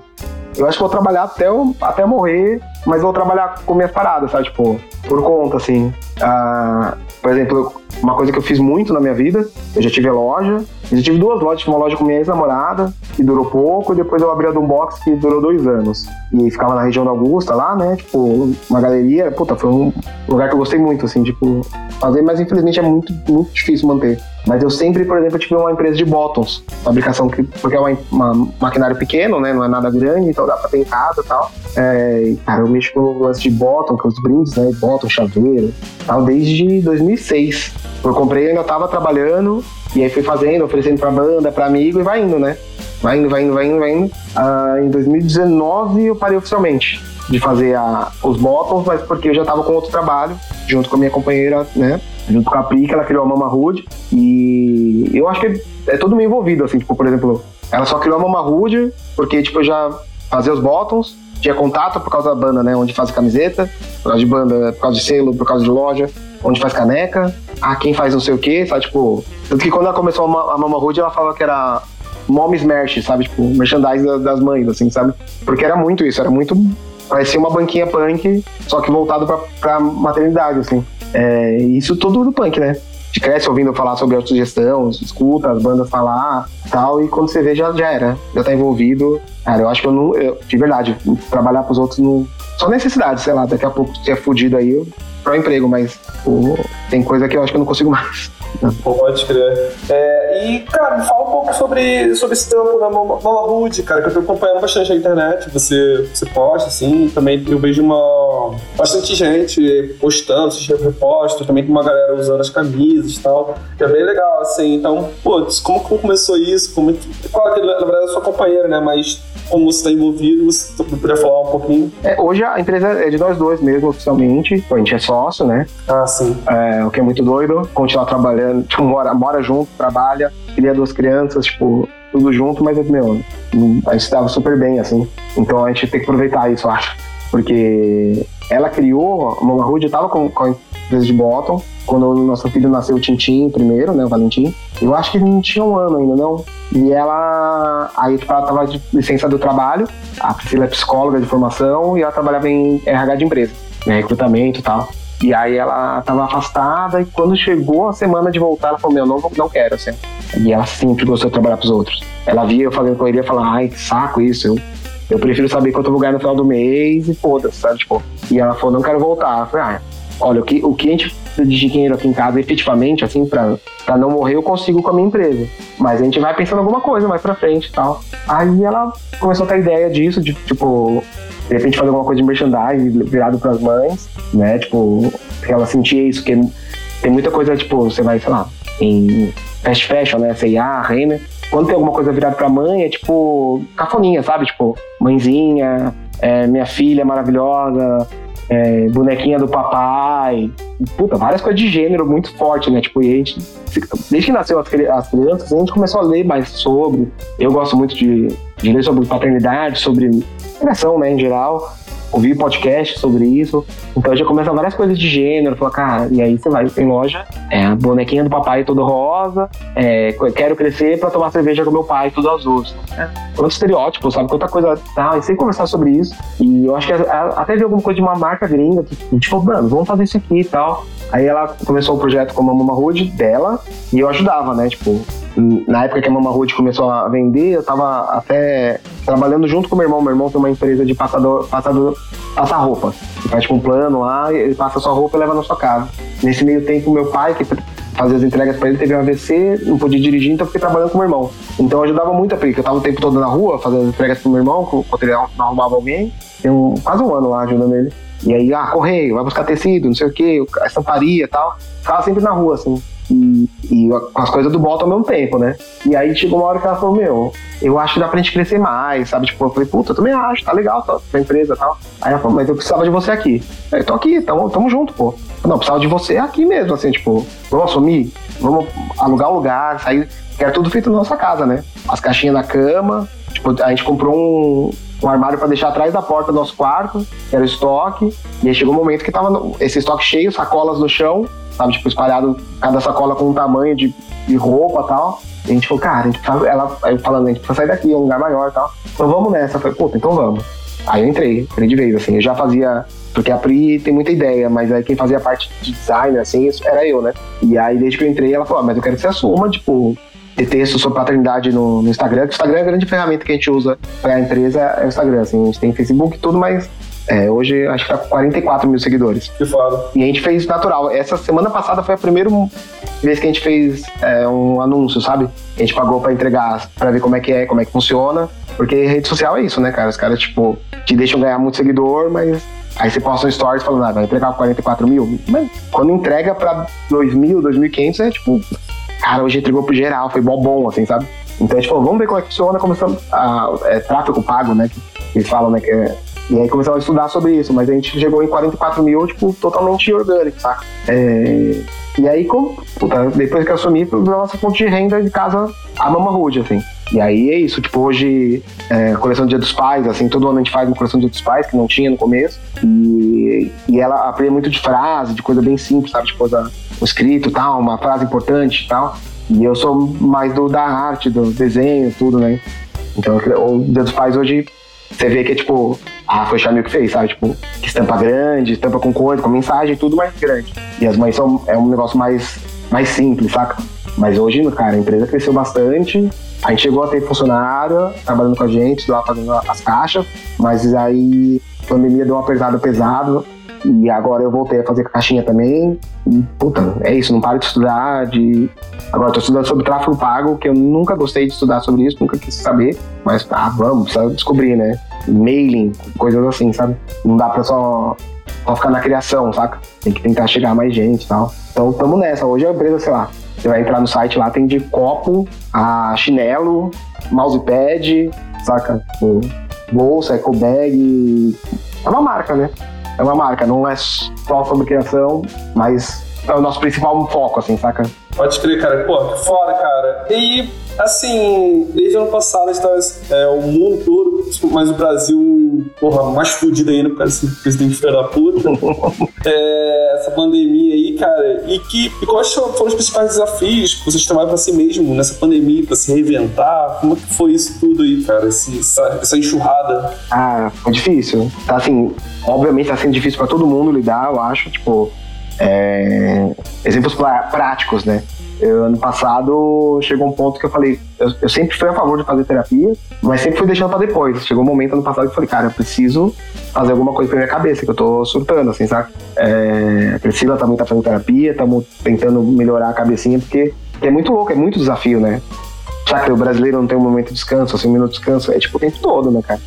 S3: Eu acho que vou trabalhar até, eu, até morrer, mas vou trabalhar com minhas paradas, sabe? Tipo, por conta, assim. Ah, por exemplo, uma coisa que eu fiz muito na minha vida, eu já tive loja, eu já tive duas lojas, tive uma loja com minha ex-namorada, que durou pouco, e depois eu abri a Box que durou dois anos. E ficava na região da Augusta, lá, né, tipo, uma galeria, puta, foi um lugar que eu gostei muito, assim, tipo, fazer, mas infelizmente é muito, muito difícil manter. Mas eu sempre, por exemplo, tive uma empresa de bottoms, fabricação, que, porque é uma, uma maquinário pequeno, né, não é nada grande, então dá pra ter em casa e tal. É, cara, eu mexo com o lance de bottom, com os brindes, né, bottom, chaveiro, tal, desde 2006. Eu comprei, eu ainda tava trabalhando, e aí fui fazendo, oferecendo pra banda, pra amigo, e vai indo, né? Vai indo, vai indo, vai indo, vai indo. Ah, em 2019 eu parei oficialmente de fazer a, os bottoms, mas porque eu já tava com outro trabalho, junto com a minha companheira, né? Junto com a que ela criou a Mama Hood. E eu acho que é tudo meio envolvido, assim, tipo, por exemplo, ela só criou a Mama Hood porque, tipo, eu já fazia os bottoms, tinha contato por causa da banda, né? Onde faz camiseta, por causa de banda, por causa de selo, por causa de loja, onde faz caneca, ah, quem faz não sei o quê, sabe? Tipo, tanto que quando ela começou a, a Mama Hood, ela falava que era Mom's Merch, sabe? Tipo, merchandise das mães, assim, sabe? Porque era muito isso, era muito. Parecia uma banquinha punk, só que voltado pra, pra maternidade, assim. É, isso tudo do punk, né? A gente cresce ouvindo falar sobre autogestão, escuta as bandas falar tal, e quando você vê já, já era, já tá envolvido. Cara, eu acho que eu não. Eu, de verdade, trabalhar pros outros não. Só necessidade, sei lá, daqui a pouco se é fudido aí, eu, pro emprego, mas pô, tem coisa que eu acho que eu não consigo mais.
S2: Pode crer. É, e, cara, me fala um pouco sobre, sobre esse trampo na Mama Hood, cara, que eu tô acompanhando bastante na internet. Você, você posta, assim, também eu vejo uma, bastante gente postando, se reposto, também tem uma galera usando as camisas e tal, que é bem legal, assim. Então, putz, como, como começou isso? Como, claro que, na verdade, eu sou companheira, né, mas como você está envolvido, você poderia falar um pouquinho?
S3: É, hoje a empresa é de nós dois mesmo, oficialmente. A gente é sócio, né?
S2: Ah, sim.
S3: É, o que é muito doido. Continuar trabalhando, tipo, mora, mora junto, trabalha, cria duas crianças, tipo, tudo junto, mas, meu, a gente estava super bem, assim. Então a gente tem que aproveitar isso, eu acho. Porque ela criou, a Mama Rude estava com, com a empresa de bottom, quando o nosso filho nasceu o Tintim primeiro, né, o Valentim. Eu acho que ele não tinha um ano ainda, não. E ela, aí tipo, ela tava de licença do trabalho, a Priscila é psicóloga de formação e ela trabalhava em RH de empresa, né, recrutamento e tal. E aí ela tava afastada e quando chegou a semana de voltar, ela falou, meu, não, não quero, assim. E ela sempre gostou de trabalhar pros outros. Ela via eu fazendo correria e falava, ai, que saco isso, eu, eu prefiro saber quanto eu vou ganhar no final do mês e foda-se, sabe, tipo. E ela falou, não quero voltar. Eu falei, ah, olha, o que, o que a gente de dinheiro aqui em casa, efetivamente, assim, pra, pra não morrer, eu consigo com a minha empresa. Mas a gente vai pensando alguma coisa mais pra frente e tal. Aí ela começou a ter ideia disso, de, tipo, de repente fazer alguma coisa de merchandising virado pras mães, né? Tipo, ela sentia isso, que tem muita coisa, tipo, você vai, sei lá, em fast fashion, né? C&A, Renner. Quando tem alguma coisa virada pra mãe, é tipo cafoninha, sabe? Tipo, mãezinha, é, minha filha maravilhosa, é, bonequinha do papai, puta, várias coisas de gênero muito forte, né? Tipo, e a gente, desde que nasceu as, as crianças, a gente começou a ler mais sobre. Eu gosto muito de, de ler sobre paternidade, sobre criação, né, em geral ouvir podcast sobre isso. Então já começa várias coisas de gênero, fala, cara, e aí você vai, tem loja, é a bonequinha do papai todo rosa, é, quero crescer para tomar cerveja com meu pai, tudo azul. É, quanto estereótipo, sabe? Quanta coisa tal, e sem conversar sobre isso. E eu acho que até vi alguma coisa de uma marca gringa que a gente falou, mano, vamos fazer isso aqui e tal. Aí ela começou o projeto com a Mama Hood dela e eu ajudava, né? Tipo, na época que a Mama Hood começou a vender, eu tava até trabalhando junto com meu irmão. Meu irmão tem uma empresa de passador, passador passar roupa. Ele faz tipo um plano lá, ele passa sua roupa e leva na sua casa. Nesse meio tempo, meu pai, que fazia as entregas para ele, teve um AVC, não podia dirigir, então fiquei trabalhando com meu irmão. Então ajudava muito a Pri, eu tava o tempo todo na rua fazendo as entregas pro meu irmão, quando ele arrumava alguém. Tem um, quase um ano lá ajudando ele. E aí, ah, correio, vai buscar tecido, não sei o quê, estamparia e tal. Ficava sempre na rua, assim. E e as coisas do bota ao mesmo tempo, né? E aí chegou uma hora que ela falou, meu, eu acho que dá pra gente crescer mais, sabe? Tipo, eu falei, puta, eu também acho, tá legal, tá, pra empresa e tal. Aí ela falou, mas eu precisava de você aqui. Eu tô aqui, tamo, tamo junto, pô. Não, precisava de você aqui mesmo, assim, tipo, vamos assumir, vamos alugar o lugar, sair. Que era tudo feito na nossa casa, né? As caixinhas na cama, tipo, a gente comprou um, um armário para deixar atrás da porta do nosso quarto, que era o estoque. E aí chegou um momento que tava no, esse estoque cheio, sacolas no chão, sabe? Tipo, espalhado cada sacola com um tamanho de, de roupa e tal. E a gente falou, cara, a gente precisa, ela falando, a gente precisa sair daqui, é um lugar maior e tal. Então vamos nessa. Eu falei, puta, então vamos. Aí eu entrei, entrei de vez, assim. Eu já fazia. Porque a Pri tem muita ideia, mas aí quem fazia a parte de design, assim, era eu, né? E aí desde que eu entrei, ela falou, ah, mas eu quero que você assuma, tipo, ter texto sobre paternidade no, no Instagram, que o Instagram é a grande ferramenta que a gente usa para a empresa, é o Instagram, assim, a gente tem Facebook e tudo, mas é, hoje acho que tá com 44 mil seguidores.
S2: Que foda.
S3: E a gente fez natural. Essa semana passada foi a primeira vez que a gente fez é, um anúncio, sabe? A gente pagou para entregar, para ver como é que é, como é que funciona. Porque rede social é isso, né, cara? Os caras, tipo, te deixam ganhar muito seguidor, mas Aí você posta um stories falando, ah, vai entregar 44 mil. Mas quando entrega pra 2 mil, 2.500, é tipo, cara, hoje entregou pro geral, foi bom, bom, assim, sabe? Então a gente falou, vamos ver como é que funciona, começamos a é, tráfego pago, né? Que, eles falam, né? É, e aí começamos a estudar sobre isso, mas a gente chegou em 44 mil, tipo, totalmente orgânico, saca? É... E aí, como, puta, depois que eu assumi, foi a nossa fonte de renda de casa, a Mama Rude, assim. E aí é isso, tipo, hoje, é, coleção Dia dos Pais, assim, todo ano a gente faz uma coleção Dia dos Pais, que não tinha no começo. E, e ela aprende muito de frase, de coisa bem simples, sabe? Tipo, o escrito tal, uma frase importante tal. E eu sou mais do da arte, do desenho, tudo, né? Então, o Dia dos Pais hoje você vê que é tipo, ah, foi o Chamil que fez, sabe? Tipo, que estampa grande, estampa com cor, com mensagem, tudo mais grande. E as mães são, é um negócio mais, mais simples, saca? Mas hoje, cara, a empresa cresceu bastante. A gente chegou a ter funcionário trabalhando com a gente, lá fazendo as caixas, mas aí a pandemia deu uma apertada pesado. E agora eu voltei a fazer caixinha também. E, puta, é isso, não paro de estudar. De... Agora tô estudando sobre tráfego pago, que eu nunca gostei de estudar sobre isso, nunca quis saber. Mas, ah, vamos, precisa descobrir, né? Mailing, coisas assim, sabe? Não dá pra só, só ficar na criação, saca? Tem que tentar chegar mais gente e tal. Então, tamo nessa. Hoje a empresa, sei lá, você vai entrar no site lá, tem de copo a chinelo, mousepad, saca? Bolsa, eco bag. É uma marca, né? é uma marca, não é só sobre criação, mas é o nosso principal foco, assim, saca?
S2: Pode crer, cara. Pô, que fora, cara. E, assim, desde o ano passado, a gente tá, é, o mundo todo, mas o Brasil, porra, mais fudido ainda por causa desse presidente filho da puta. é, essa pandemia aí, cara. E, que, quais foram os principais desafios que vocês tomaram pra si mesmo nessa pandemia, pra se reinventar? Como é que foi isso tudo aí, cara? Esse, essa, essa enxurrada?
S3: Ah, foi difícil. Tá, assim, obviamente tá sendo difícil pra todo mundo lidar, eu acho, tipo é, exemplos práticos, né? Eu, ano passado chegou um ponto que eu falei, eu, eu, sempre fui a favor de fazer terapia, mas sempre fui deixando para depois. Chegou um momento ano passado que eu falei, cara, eu preciso fazer alguma coisa pra minha cabeça, que eu tô surtando, assim, sabe? É, a Priscila também tá fazendo terapia, estamos tentando melhorar a cabecinha, porque é muito louco, é muito desafio, né? Já que o brasileiro não tem um momento de descanso, assim, um minuto de descanso, é tipo o tempo todo, né, cara?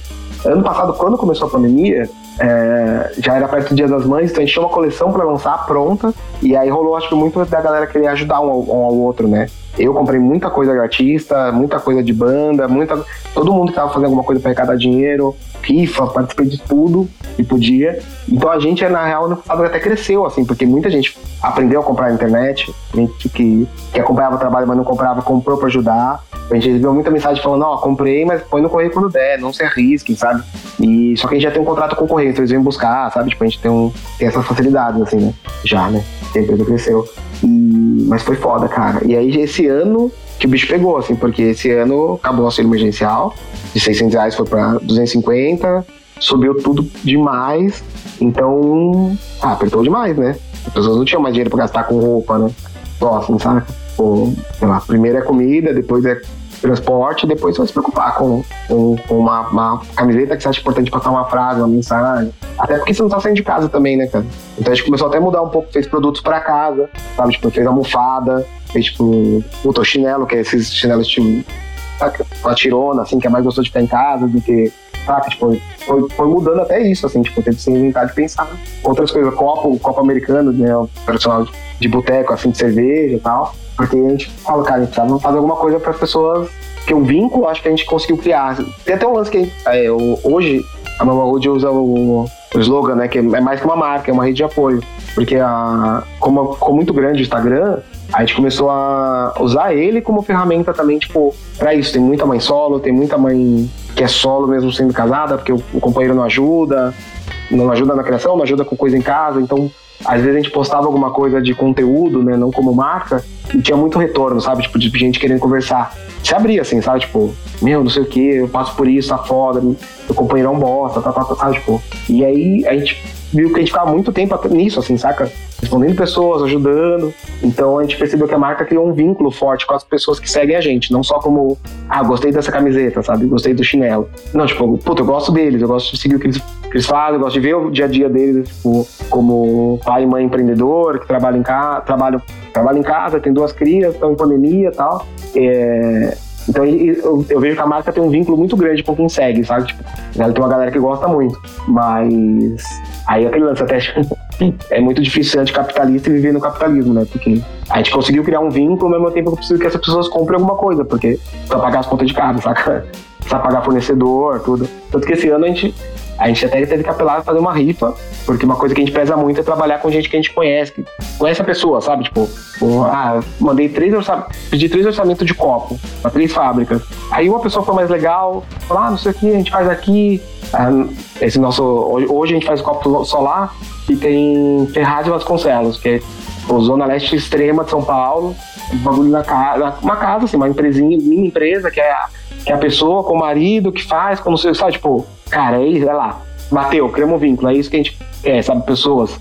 S3: Ano passado, quando começou a pandemia, é, já era perto do Dia das Mães, então a gente tinha uma coleção para lançar pronta. E aí rolou, acho que muito da galera querer ajudar um ao, um ao outro, né? Eu comprei muita coisa de artista, muita coisa de banda, muita. Todo mundo que tava fazendo alguma coisa para arrecadar dinheiro, rifa, participei de tudo que podia. Então a gente, na real, no passado até cresceu, assim, porque muita gente aprendeu a comprar na internet, gente que, que acompanhava o trabalho, mas não comprava, comprou para ajudar. A gente recebeu muita mensagem falando, ó, comprei, mas põe no correio quando der, não se arrisquem, sabe? E só que a gente já tem um contrato com o correio, então eles vêm buscar, sabe? Tipo, a gente tem, um, tem essas facilidades, assim, né? Já, né? A empresa cresceu. E... Mas foi foda, cara. E aí, esse ano que o bicho pegou, assim, porque esse ano acabou o auxílio emergencial, de 600 reais foi pra 250, subiu tudo demais, então, ah, apertou demais, né? As pessoas não tinham mais dinheiro pra gastar com roupa, né? Só assim, sabe? Ou, sei lá, primeiro é comida, depois é transporte, depois você vai se preocupar com, com, com uma, uma, camiseta que você acha importante passar uma frase, uma mensagem. Até porque você não tá saindo de casa também, né, cara? Então a gente começou até a mudar um pouco, fez produtos para casa, sabe? Tipo, fez almofada, fez tipo, puta, chinelo, que é esses chinelos tipo, com a tirona, assim, que é mais gostoso de ficar em casa do que saca? Tipo, foi, foi mudando até isso, assim, tipo, teve que se inventar de pensar outras coisas. Copo, copo americano, né? Personal de boteco, assim, de cerveja e tal. Porque a gente fala, cara, a gente precisava fazer alguma coisa para as pessoas que o vínculo acho que a gente conseguiu criar. Tem até um lance que é, hoje a Mama Hood usa o, o slogan, né? Que é mais que uma marca, é uma rede de apoio. Porque a, como ficou muito grande o Instagram, a gente começou a usar ele como ferramenta também, tipo, pra isso. Tem muita mãe solo, tem muita mãe que é solo mesmo sendo casada, porque o, o companheiro não ajuda, não ajuda na criação, não ajuda com coisa em casa, então às vezes a gente postava alguma coisa de conteúdo, né, não como marca, e tinha muito retorno, sabe? Tipo, de gente querendo conversar. Se abria, assim, sabe? Tipo, meu, não sei o que, eu passo por isso, tá foda, meu companheiro é um bosta, tá, tá, tá, tá, tipo. E aí a gente viu que a gente ficava muito tempo nisso, assim, saca? Respondendo pessoas, ajudando. Então a gente percebeu que a marca criou um vínculo forte com as pessoas que seguem a gente. Não só como, ah, gostei dessa camiseta, sabe? Gostei do chinelo. Não, tipo, puta, eu gosto deles, eu gosto de seguir o que eles, que eles fazem, eu gosto de ver o dia a dia deles, tipo, como pai e mãe empreendedor, que trabalham em casa, trabalham, trabalham em casa, tem duas crias, estão em pandemia e tal. É, então eu, eu, vejo que a marca tem um vínculo muito grande com quem segue, sabe? Tipo, ela tem uma galera que gosta muito. Mas aí aquele lance até é muito difícil ser anticapitalista e viver no capitalismo, né? Porque a gente conseguiu criar um vínculo ao mesmo tempo que eu preciso que essas pessoas comprem alguma coisa, porque precisa pagar as contas de casa, saca? Precisa pagar fornecedor, tudo. Tanto que esse ano a gente a gente até teve que apelar fazer uma rifa, porque uma coisa que a gente pesa muito é trabalhar com gente que a gente conhece, que conhece a pessoa, sabe? Tipo, ah, mandei três orçamentos, pedi três orçamentos de copo para três fábricas. Aí uma pessoa foi mais legal, falou, ah, não sei o que, a gente faz aqui. Ah, esse nosso. Hoje a gente faz copo solar e tem Ferraz de Vasconcelos, que é Zona Leste Extrema de São Paulo. Um bagulho na casa, uma casa, assim, uma empresinha, mini empresa, que é a, que é a pessoa com o marido que faz, como você sabe, tipo, Cara, é isso, é lá. Bateu, criamos um vínculo. É isso que a gente quer, sabe? Pessoas.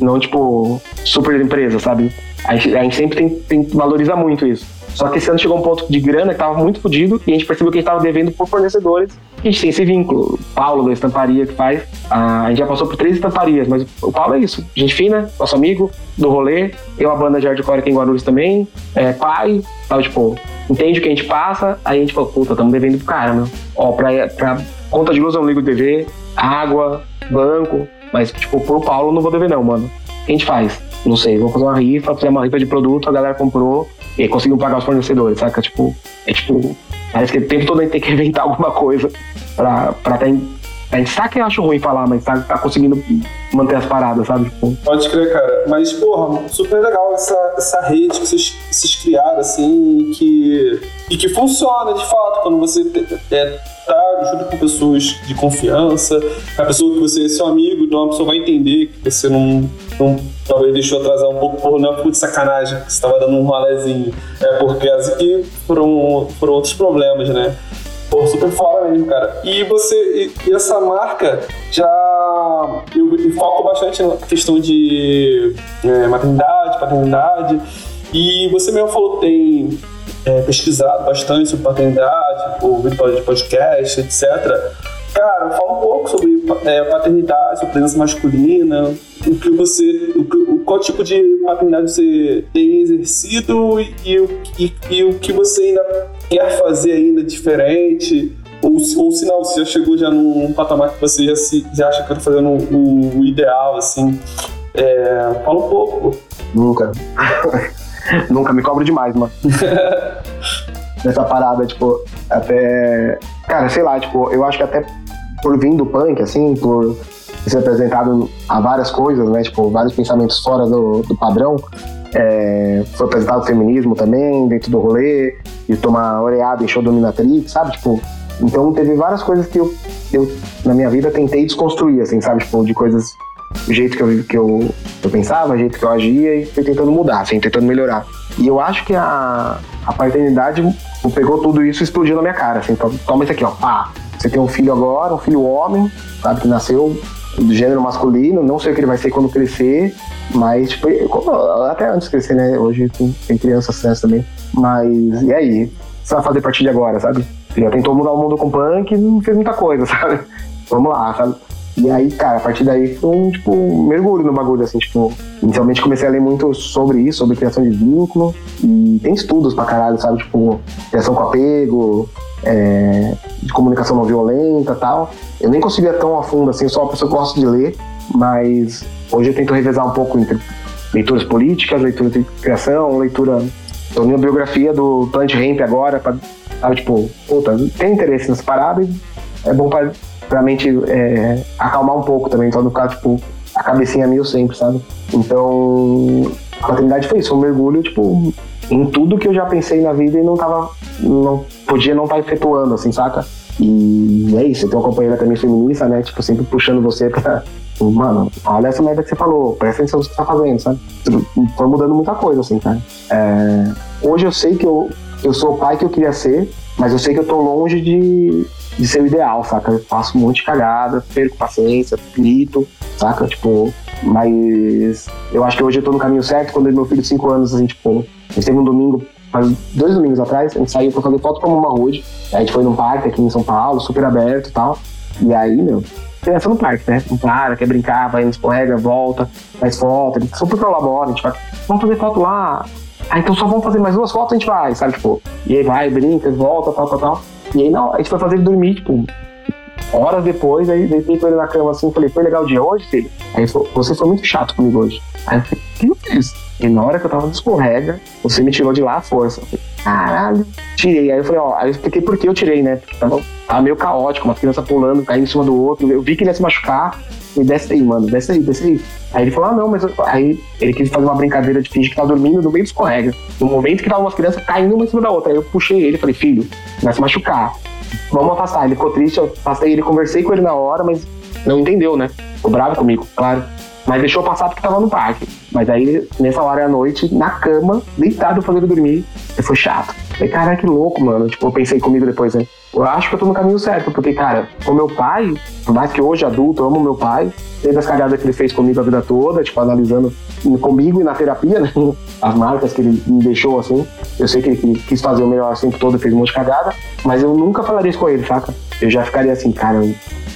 S3: Não, tipo, super empresa, sabe? A gente, a gente sempre tem, tem, valoriza muito isso. Só que esse ano chegou um ponto de grana que tava muito fodido e a gente percebeu que a gente tava devendo por fornecedores. A gente tem esse vínculo. O Paulo, da estamparia que faz, a gente já passou por três estamparias, mas o Paulo é isso. Gente fina, nosso amigo do rolê. Eu, a banda de hardcore aqui em Guarulhos também. É, pai, sabe? Tipo, entende o que a gente passa. Aí a gente falou, puta, estamos devendo pro cara, meu. Ó, pra, pra Conta de luz eu não ligo TV, água, banco, mas, tipo, pro Paulo não vou dever não, mano. O que a gente faz? Não sei, vamos fazer uma rifa, fazer uma rifa de produto, a galera comprou e conseguiu pagar os fornecedores, saca? Tipo, é tipo, parece que o tempo todo a gente tem que inventar alguma coisa pra, pra ter a gente sabe que eu acho ruim falar, mas tá, tá conseguindo manter as paradas, sabe?
S2: Pode crer, cara. Mas, porra, super legal essa, essa rede que vocês, vocês criaram, assim, e que, e que funciona de fato quando você é, tá junto com pessoas de confiança, a pessoa que você é seu amigo, então a pessoa vai entender que você não, não talvez deixou atrasar um pouco por não por sacanagem, que você estava dando um ralezinho. É porque as que foram, foram outros problemas, né? Pô, super fora mesmo, cara. E você, e, e essa marca já. Eu, eu, foco bastante na questão de é, maternidade, paternidade. E você mesmo falou que tem é, pesquisado bastante sobre paternidade, ouvido podcast, etc. Cara, fala um pouco sobre é, paternidade, sobre presença masculina, o que você, o, o, qual tipo de paternidade você tem exercido e, e, e, e o que você ainda quer fazer ainda diferente, ou, ou se não, se já chegou já num patamar que você já, se, já acha que está fazendo o, o, ideal, assim. É, fala um pouco.
S3: Nunca. Nunca, me cobro demais, mano. Nessa parada, tipo, até. Cara, sei lá, tipo, eu acho que até por vir do punk, assim, por ser apresentado a várias coisas, né? Tipo, vários pensamentos fora do, do padrão. É, foi apresentado o feminismo também, dentro do rolê, de tomar oreada em show dominatrix, sabe? Tipo, então teve várias coisas que eu, eu, na minha vida, tentei desconstruir, assim, sabe? Tipo, de coisas, o jeito que eu, que eu, eu pensava, o jeito que eu agia e fui tentando mudar, assim, tentando melhorar. E eu acho que a, a paternidade pegou tudo isso e explodiu na minha cara, assim, toma isso aqui, ó, pá. Você tem um filho agora, um filho homem, sabe, que nasceu do gênero masculino, não sei o que ele vai ser quando crescer, mas, tipo, até antes de crescer, né? Hoje tem, tem crianças trans também. Mas, e aí? Você vai fazer a partir de agora, sabe? Você já tentou mudar o mundo com punk e não fez muita coisa, sabe? Vamos lá, sabe? E aí, cara, a partir daí foi um, tipo, um mergulho no bagulho, assim, tipo, inicialmente comecei a ler muito sobre isso, sobre criação de vínculo, e tem estudos pra caralho, sabe, tipo, criação com apego, é, de comunicação não violenta tal. Eu nem conseguia tão a fundo assim, sou uma pessoa que gosta de ler, mas hoje eu tento revezar um pouco entre leituras políticas, leitura de criação, leitura. Tô minha biografia do Plant Ramp agora, pra, sabe, tipo, puta, tem interesse nessa parada e é bom pra, pra mente é, acalmar um pouco também, então não ficar, tipo, a cabecinha mil sempre, sabe? Então, a maternidade foi isso, um mergulho, tipo, em tudo que eu já pensei na vida e não tava. Não, podia não estar tá efetuando, assim, saca? E é isso, eu tenho uma companheira também feminista, né? Tipo, sempre puxando você pra. Mano, olha essa merda que você falou, presta atenção no que você tá fazendo, sabe? Foi mudando muita coisa, assim, cara. É, hoje eu sei que eu, eu sou o pai que eu queria ser, mas eu sei que eu tô longe de, de ser o ideal, saca? Eu faço um monte de cagada, perco paciência, grito, saca? Tipo, mas eu acho que hoje eu tô no caminho certo. Quando meu filho de 5 anos, a gente, tipo, a gente teve um domingo, dois domingos atrás, a gente saiu pra fazer foto com uma rude. A gente foi num parque aqui em São Paulo, super aberto e tal. E aí, meu, criança no parque, né? Não para, quer brincar, vai, escorrega, volta, faz foto, ele super colabora, a gente vai, vamos fazer foto lá. Ah, então só vamos fazer mais duas fotos, a gente vai, sabe? Tipo, e aí vai, brinca, volta, tal, tal, tal. E aí, não, a gente foi fazer ele dormir, tipo, horas depois, aí deitei com ele na cama assim, falei, foi legal o dia hoje, filho? Aí ele falou, você foi muito chato comigo hoje. Aí eu falei, o que eu fiz? E na hora que eu tava no escorrega, você me tirou de lá à força. Falei, Caralho, tirei. Aí eu falei, ó, aí eu expliquei por que eu tirei, né? Porque tava, tava meio caótico, uma criança pulando, caindo em cima do outro. Eu vi que ele ia se machucar. E desce aí, mano, desce aí, desce aí. Aí ele falou, ah, não, mas. Eu... Aí ele quis fazer uma brincadeira de fingir que tava dormindo no meio do escorrega. No momento que tava umas crianças caindo uma em cima da outra. Aí eu puxei ele e falei, filho, vai se machucar. Vamos afastar. Ele ficou triste, eu afastei ele, conversei com ele na hora, mas não entendeu, né? Ficou bravo comigo, claro. Mas deixou passar porque tava no parque. Mas aí, nessa hora à noite, na cama, deitado fazendo dormir, foi chato. Falei, cara, que louco, mano. Tipo, eu pensei comigo depois, né? Eu acho que eu tô no caminho certo, porque, cara, o meu pai, por mais que hoje adulto, eu amo meu pai, teve as cagadas que ele fez comigo a vida toda, tipo, analisando comigo e na terapia, né? As marcas que ele me deixou, assim. Eu sei que ele quis fazer o melhor o tempo todo fez um monte de cagada, mas eu nunca falaria isso com ele, saca? Eu já ficaria assim, cara,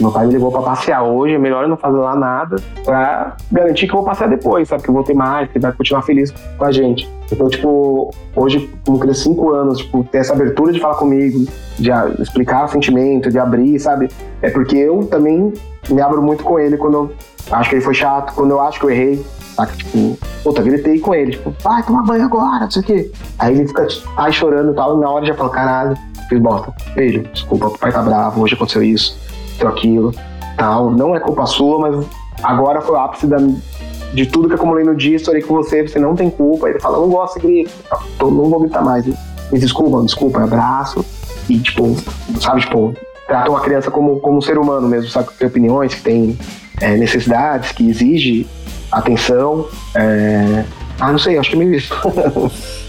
S3: meu pai me levou pra passear hoje, é melhor eu não fazer lá nada pra garantir que eu vou passear depois, sabe? Que eu vou ter mais, que vai continuar feliz com a gente. Então, tipo, hoje, como cresci cinco anos, tipo, ter essa abertura de falar comigo, de explicar o sentimento, de abrir, sabe? É porque eu também me abro muito com ele quando eu acho que ele foi chato, quando eu acho que eu errei, saca? Tipo, puta, gritei com ele, tipo, vai tomar banho agora, não sei o quê. Aí ele fica, ai, chorando e tal, e na hora já fala, caralho, fiz bosta. Filho, desculpa, o pai tá bravo, hoje aconteceu isso aquilo, tal. Não é culpa sua, mas agora foi o ápice da, de tudo que acumulei no dia, estourei com você, você não tem culpa. Ele fala, não gosto de gritar, então não vou gritar mais. Me desculpa, desculpa, abraço. E, tipo, sabe, tipo, trata uma criança como, como um ser humano mesmo, sabe? Que tem opiniões, que tem é, necessidades, que exige atenção. É... Ah, não sei, acho que é meio.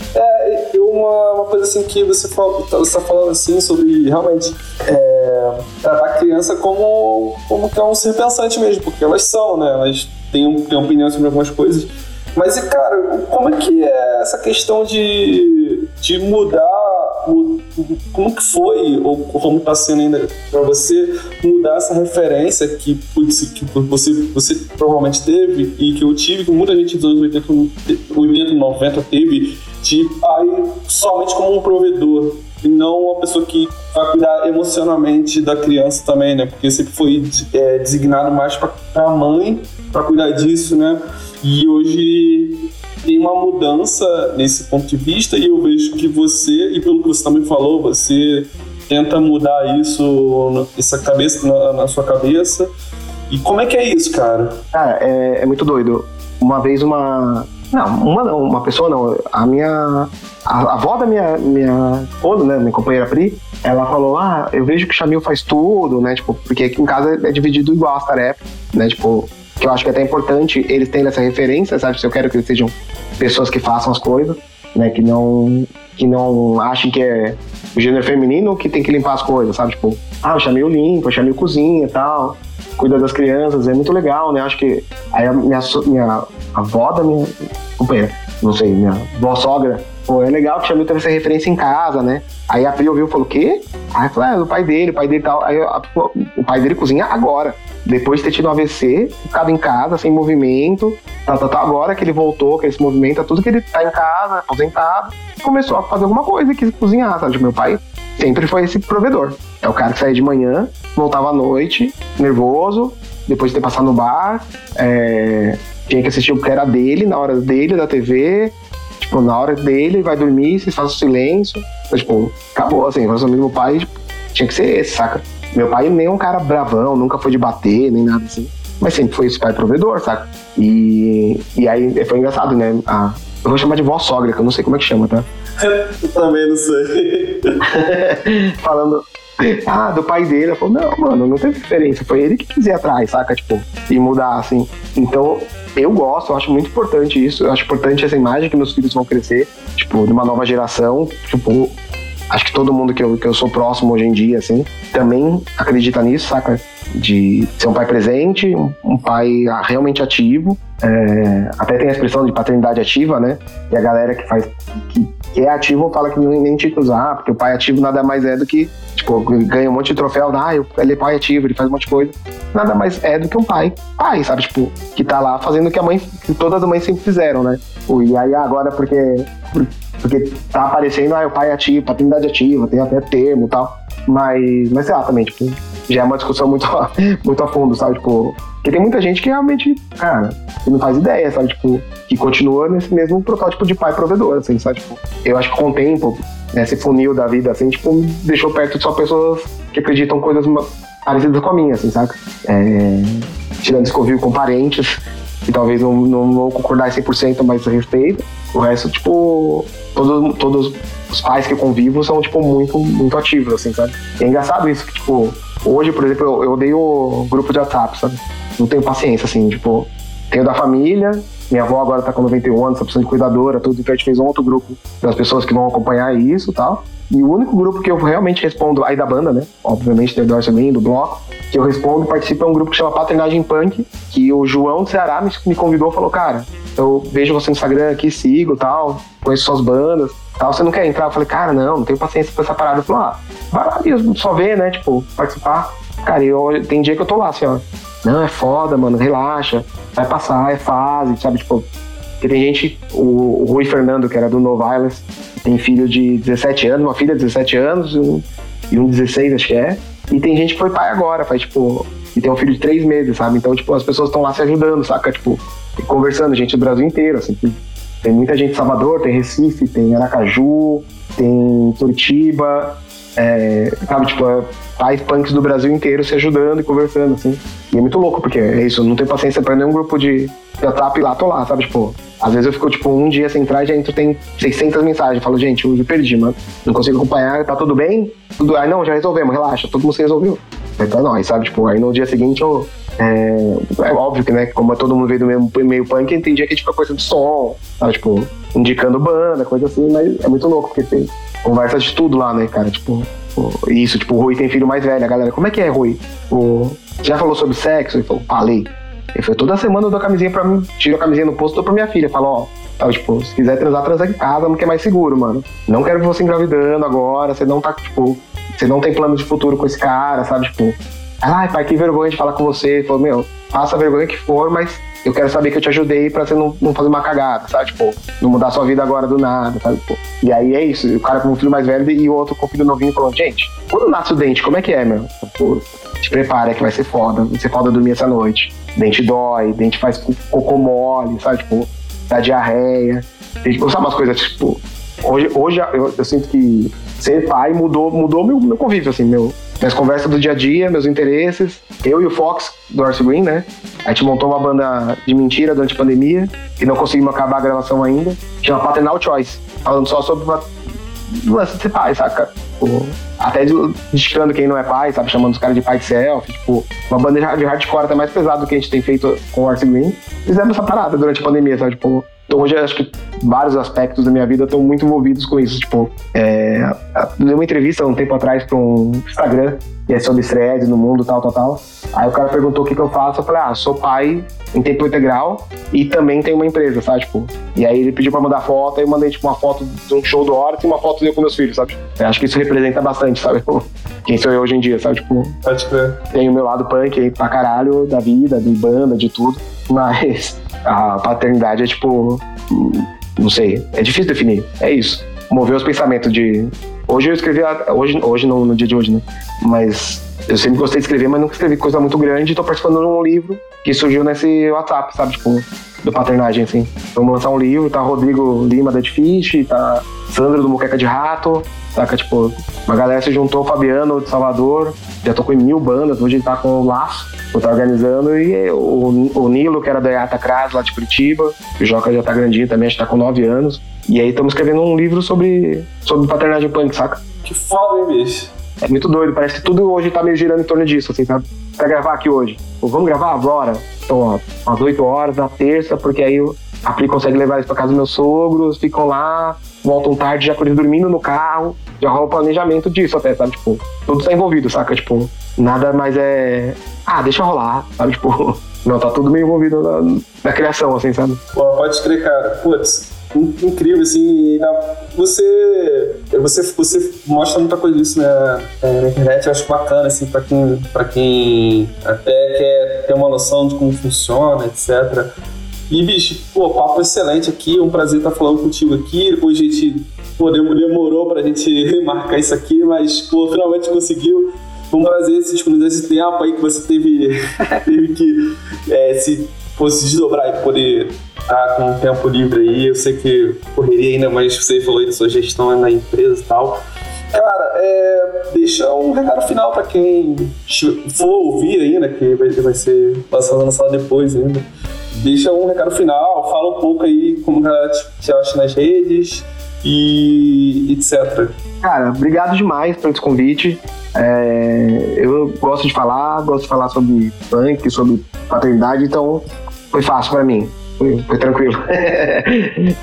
S2: uma, uma coisa assim que você, fala, você tá falando assim sobre realmente é, tratar a criança como, como que é um ser pensante mesmo, porque elas são, né? Elas têm, têm opinião sobre algumas coisas. Mas, cara, como é que é essa questão de, de mudar o, como que foi, ou como está sendo ainda para você, mudar essa referência que, que você, você provavelmente teve e que eu tive, que muita gente dos anos 80, 80 90 teve, de pai somente como um provedor e não uma pessoa que vai cuidar emocionalmente da criança também, né? Porque sempre foi é, designado mais para a mãe para cuidar disso, né? E hoje tem uma mudança nesse ponto de vista e eu vejo que você, e pelo que você também falou, você tenta mudar isso, essa cabeça, na, na sua cabeça. E como é que é isso, cara?
S3: Cara, é, é muito doido. Uma vez uma. Não, uma uma pessoa não. A minha. A, a avó da minha, minha esposa, né, minha companheira Pri, ela falou: Ah, eu vejo que o Chamil faz tudo, né? Tipo, porque aqui em casa é dividido igual as tarefas, né? Tipo, que eu acho que é até importante eles terem essa referência, sabe? Se eu quero que eles sejam pessoas que façam as coisas, né? Que não, que não achem que é o gênero feminino que tem que limpar as coisas, sabe? Tipo, ah, o eu chamei o cozinha e tal, cuida das crianças, é muito legal, né? Acho que aí a minha, minha avó da minha companheira, não sei, minha avó sogra, pô, é legal que Chamil teve essa referência em casa, né? Aí a Pri ouviu e falou, o quê? Aí falou, é, o pai dele, o pai dele tal. Aí a, o pai dele cozinha agora. Depois de ter tido um AVC, ficado em casa, sem movimento. Tá, tá, tá, agora que ele voltou, que ele se movimenta, tudo que ele tá em casa, aposentado, começou a fazer alguma coisa e quis cozinhar, sabe? Meu pai sempre foi esse provedor. É o cara que saía de manhã, voltava à noite, nervoso, depois de ter passado no bar, é, tinha que assistir o que era dele, na hora dele, da TV, tipo, na hora dele, vai dormir, vocês fazem silêncio. Então, tipo, acabou, assim, o mesmo pai tipo, tinha que ser esse, saca? Meu pai nem é um cara bravão, nunca foi de bater, nem nada assim. Mas sempre foi esse pai provedor, saca? E, e aí foi engraçado, né? A, eu vou chamar de vó sogra, que eu não sei como é que chama, tá?
S2: eu também não sei.
S3: Falando, ah, do pai dele. Eu falei, não, mano, não teve diferença. Foi ele que quis ir atrás, saca? Tipo, e mudar, assim. Então, eu gosto, eu acho muito importante isso. Eu acho importante essa imagem que meus filhos vão crescer, tipo, de uma nova geração. Tipo, acho que todo mundo que eu, que eu sou próximo hoje em dia, assim, também acredita nisso, saca? De ser um pai presente, um, pai realmente ativo. É, até tem a expressão de paternidade ativa, né? E a galera que faz que, que é ativo fala que nem tinha que usar, porque o pai ativo nada mais é do que, tipo, ganha um monte de troféu, ah, ele é pai ativo, ele faz um monte de coisa. Nada mais é do que um pai, pai, sabe? Tipo, que tá lá fazendo o que a mãe, que todas as mães sempre fizeram, né? E aí agora, porque, porque tá aparecendo, ah, o pai é ativo, paternidade ativa, tem até termo e tal. Mas, mas sei lá, também, tipo, já é uma discussão muito, muito a fundo, sabe? Tipo, porque tem muita gente que realmente, cara, não faz ideia, sabe? Tipo, que continua nesse mesmo protótipo de pai provedor, assim, sabe? Tipo, eu acho que com o tempo, esse funil da vida, assim, tipo, deixou perto de só pessoas que acreditam coisas parecidas com a minha, assim, saca? É, tirando convívio com parentes, que talvez não, não vão concordar 100%, mas respeito. O resto, tipo, todos, todos os pais que convivo são, tipo, muito, muito ativos, assim, sabe? E é engraçado isso, que, tipo, hoje, por exemplo, eu, eu odeio o grupo de WhatsApp, sabe? Não tenho paciência, assim, tipo, tenho da família, minha avó agora tá com 91 anos, tá precisando de cuidadora, tudo, então a gente fez um outro grupo das pessoas que vão acompanhar isso e tal. E o único grupo que eu realmente respondo, aí da banda, né? Obviamente, do Eduardo também, do bloco, que eu respondo, participa é um grupo que chama Paternagem Punk, que o João do Ceará me, me convidou e falou, cara, eu vejo você no Instagram aqui, sigo tal, conheço suas bandas, tal, você não quer entrar? Eu falei, cara, não, não tenho paciência pra essa parada. Ele falou, ah, vai lá mesmo, só ver, né, tipo, participar. Cara, eu, tem dia que eu tô lá, assim, ó, não, é foda, mano, relaxa, vai passar, é fase, sabe, tipo, porque tem gente, o, o Rui Fernando, que era do No Violence, tem filho de 17 anos, uma filha de 17 anos e um, e um 16, acho que é. E tem gente que foi pai agora, faz tipo. E tem um filho de 3 meses, sabe? Então, tipo, as pessoas estão lá se ajudando, saca? Tipo, conversando, gente do Brasil inteiro, assim. Tem muita gente em Salvador, tem Recife, tem Aracaju, tem Curitiba, é, sabe? Tipo, é, pais punks do Brasil inteiro se ajudando e conversando, assim. E é muito louco, porque é isso, não tenho paciência pra nenhum grupo de WhatsApp lá, tô lá, sabe? Tipo, às vezes eu fico, tipo, um dia sem entrar e já entro, tem 600 mensagens. Falo, gente, eu perdi, mano. Não consigo acompanhar, tá tudo bem? Tudo... Aí, não, já resolvemos, relaxa, todo mundo se resolveu. Então é nóis, sabe? Tipo, aí no dia seguinte eu. É, é óbvio que, né, como todo mundo veio do mesmo meio punk, tem dia que a gente fica coisa de som, sabe? Tipo, indicando banda, coisa assim, mas é muito louco, porque tem conversa de tudo lá, né, cara? Tipo, isso, tipo, o Rui tem filho mais velho, a galera, como é que é, Rui? O, já falou sobre sexo? Ele falou, falei. Ele foi toda semana eu dou a camisinha pra mim, tiro a camisinha no posto, dou pra minha filha. Falo, ó, então, tipo, se quiser transar, transa em casa, porque é mais seguro, mano. Não quero você engravidando agora, você não tá, tipo, você não tem plano de futuro com esse cara, sabe? Tipo, ai, pai, que vergonha de falar com você. Ele falou, meu, faça a vergonha que for, mas eu quero saber que eu te ajudei pra você não, não fazer uma cagada, sabe? Tipo, não mudar sua vida agora do nada, sabe? Tipo, e aí é isso, o cara com um filho mais velho e o outro com um filho novinho falou, gente, quando nasce o dente, como é que é, meu? Pô, te prepara que vai ser foda, vai ser foda dormir essa noite. Dente dói, dente faz cocô mole, sabe? Tipo, dá diarreia. Tipo, sabe umas coisas, tipo, hoje, hoje eu, eu sinto que ser pai mudou, mudou meu, meu convívio, assim, meu, minhas conversas do dia a dia, meus interesses. Eu e o Fox, do Arce Green, né? A gente montou uma banda de mentira durante a pandemia e não conseguimos acabar a gravação ainda. Chama Paternal Choice, falando só sobre lance de ser pai, saca? Tipo, até indicando quem não é pai, sabe? Chamando os caras de pai de selfie. Tipo, uma banda de hardcore até mais pesada do que a gente tem feito com o Arce Green. Fizemos essa parada durante a pandemia, sabe? Tipo, então hoje acho que vários aspectos da minha vida estão muito envolvidos com isso. Tipo, é, eu dei uma entrevista um tempo atrás para um Instagram, que é sobre threads no mundo, tal, tal, tal. Aí o cara perguntou o que, que eu faço, eu falei, ah, sou pai em tempo integral e também tenho uma empresa, sabe? Tipo, e aí ele pediu pra mandar foto, aí eu mandei tipo uma foto de um show do Horus e uma foto eu com meus filhos, sabe? Eu acho que isso representa bastante, sabe? Quem sou eu hoje em dia, sabe? Tipo,
S2: Pode crer.
S3: tenho o meu lado punk aí pra caralho da vida, de banda, de tudo, mas a paternidade é tipo, não sei, é difícil definir, é isso. Mover os pensamentos de Hoje eu escrevi, hoje, hoje no, no dia de hoje, né? Mas eu sempre gostei de escrever, mas nunca escrevi coisa muito grande. Tô participando de um livro que surgiu nesse WhatsApp, sabe? Tipo, do Paternagem, assim. Vamos lançar um livro, tá Rodrigo Lima da Fish, tá Sandro do Moqueca de Rato, saca? Tipo, uma galera se juntou, o Fabiano de Salvador, já tocou em mil bandas, hoje ele tá com o Laço, eu tá organizando, e o, o Nilo, que era da Yata Cras, lá de Curitiba, o Joca já tá grandinho também, a gente tá com nove anos. E aí estamos escrevendo um livro sobre, sobre paternagem punk, saca?
S2: Que foda, hein, bicho?
S3: É muito doido, parece que tudo hoje tá meio girando em torno disso, assim, sabe? Pra gravar aqui hoje. Pô, vamos gravar agora? Então, ó, às 8 horas da terça, porque aí a Pri consegue levar eles pra casa dos meus sogros, ficam lá, voltam tarde, já com eles dormindo no carro, já rola o planejamento disso até, sabe? Tipo, tudo tá envolvido, saca? Tipo, nada mais é. Ah, deixa rolar, sabe? Tipo, não, tá tudo meio envolvido na, na criação, assim, sabe?
S2: Pô, pode crer, cara. Putz, incrível, assim. Você, você, você mostra muita coisa disso né, na internet, eu acho bacana, assim, pra quem, pra quem até quer ter uma noção de como funciona, etc. E, bicho, pô, papo excelente aqui, um prazer estar falando contigo aqui. Depois a gente, pô, demorou pra gente marcar isso aqui, mas, pô, finalmente conseguiu. Foi um prazer se disponibilizar esse tempo aí que você teve, teve que é, se, pô, se desdobrar e poder tá com tempo livre aí, eu sei que correria ainda, mas você falou aí da sua gestão na empresa e tal. Cara, é, deixa um recado final para quem for ouvir ainda, que vai, vai ser lançado sala depois ainda. Deixa um recado final, fala um pouco aí como ela te acha nas redes e etc.
S3: Cara, obrigado demais pelo convite. É, eu gosto de falar, gosto de falar sobre punk, sobre paternidade, então foi fácil para mim foi, foi tranquilo.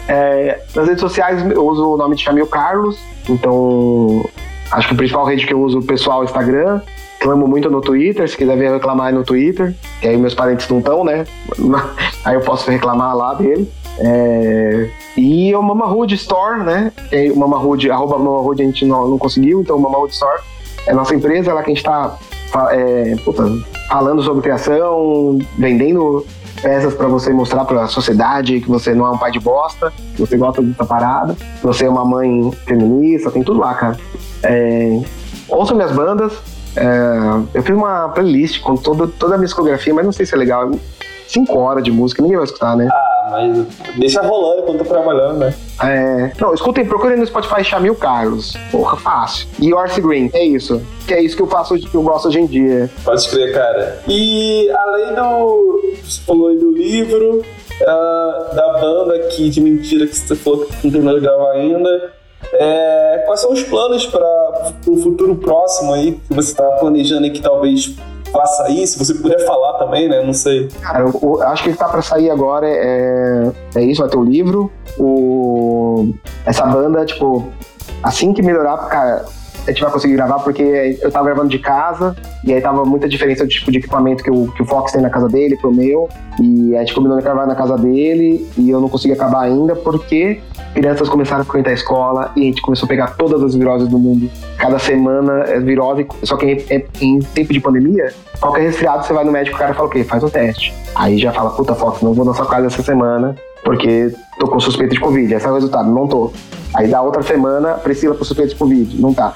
S3: é, nas redes sociais eu uso o nome de Chamil Carlos, então acho que a principal rede que eu uso pessoal é o Instagram. Reclamo muito no Twitter, se quiser ver reclamar é no Twitter, que aí meus parentes não estão, né? aí eu posso reclamar lá dele. É... E o Mamahood Store, né? O Mamahood, arroba Mamahood a gente não, não conseguiu, então o Mamahood Store é nossa empresa, lá que a gente está é, falando sobre criação, vendendo peças para você mostrar para a sociedade que você não é um pai de bosta, que você gosta dessa parada, que você é uma mãe feminista, tem tudo lá, cara. É, ouçam minhas bandas. É, eu fiz uma playlist com toda, toda a minha discografia, mas não sei se é legal. Cinco horas de música, ninguém vai escutar, né?
S2: Ah, mas deixa rolando quando tô trabalhando, né?
S3: É. Não, escutem, procurem no Spotify Chamil Carlos. Porra, fácil. E Orse Green, é isso. Que é isso que eu faço, que eu gosto hoje em dia.
S2: Pode crer, cara. E além do. Você falou aí do livro, uh, da banda aqui de mentira que você falou que não terminou de gravar ainda. É, quais são os planos para o futuro próximo aí que você está planejando e que talvez faça isso, se você puder falar também, né? Não sei.
S3: Cara, eu, eu acho que está para sair agora é, é isso, vai ter o livro, o, essa banda, tipo, assim que melhorar, cara, a gente vai conseguir gravar porque eu tava gravando de casa e aí tava muita diferença do tipo de equipamento que o, que o Fox tem na casa dele pro meu e a gente combinou de gravar na casa dele e eu não consegui acabar ainda porque crianças começaram a frequentar a escola e a gente começou a pegar todas as viroses do mundo. Cada semana é virose, só que em, é, em tempo de pandemia, qualquer resfriado você vai no médico, o cara fala o quê? Faz o teste. Aí já fala, puta Fox, não vou na sua casa essa semana porque tô com suspeita de Covid. Esse é o resultado, não tô. Aí da outra semana, Priscila com suspeita de Covid, não tá.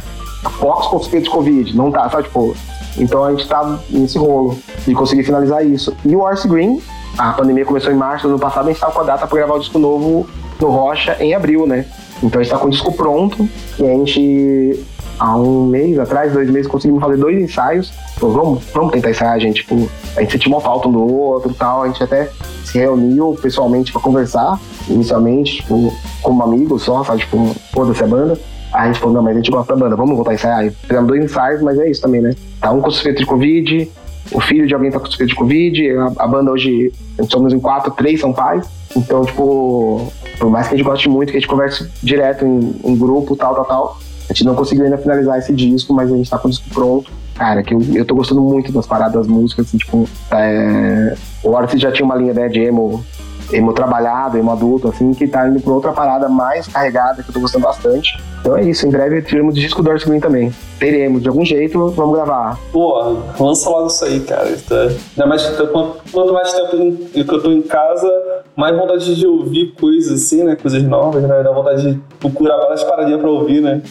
S3: Fox com suspeita de Covid, não tá, sabe? Tipo, então a gente tá nesse rolo de conseguir finalizar isso. E o Arce Green, a pandemia começou em março do ano passado, a gente tava com a data para gravar o disco novo no Rocha em abril, né? Então a gente tá com o disco pronto e a gente há um mês atrás, dois meses, conseguimos fazer dois ensaios. Pô, vamos, vamos tentar ensaiar, gente. Tipo, a gente sentiu uma falta um do outro e tal. A gente até se reuniu pessoalmente para conversar, inicialmente, tipo, como amigo só, sabe? Tipo, foda-se a banda. Aí a gente falou, não, mas a gente gosta da banda, vamos voltar a ensaiar. Fizemos dois ensaios, mas é isso também, né? Tá um com suspeito de Covid, o filho de alguém tá com suspeito de Covid, a, a banda hoje, somos em quatro, três são pais. Então, tipo, por mais que a gente goste muito, que a gente converse direto em, em grupo, tal, tal, tal, a gente não conseguiu ainda finalizar esse disco, mas a gente tá com o disco pronto. Cara, que eu, eu tô gostando muito das paradas das músicas, assim, tipo, é, o Orsi já tinha uma linha né, de emo, emo trabalhado, emo adulto, assim, que tá indo pra outra parada mais carregada, que eu tô gostando bastante. Então é isso, em breve teremos disco do Orsi Green também. Teremos, de algum jeito, vamos gravar.
S2: Pô, lança logo isso aí, cara. Ainda mais, quanto, mais tempo eu tô em casa, mais vontade de ouvir coisas assim, né? Coisas novas, né? Dá vontade de procurar várias paradinhas pra ouvir, né?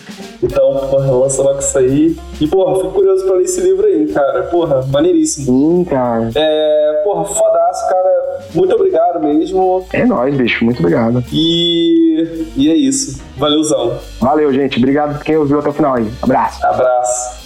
S2: Então, porra, lança logo isso aí. E, porra, fico curioso pra ler esse livro aí, cara. Porra, maneiríssimo.
S3: Sim, cara.
S2: É, porra, fodaço, cara. Muito obrigado mesmo.
S3: É nóis, bicho. Muito obrigado.
S2: E, e é isso. Valeuzão.
S3: Valeu, gente. Obrigado por quem ouviu até o final aí. Abraço.
S2: Abraço.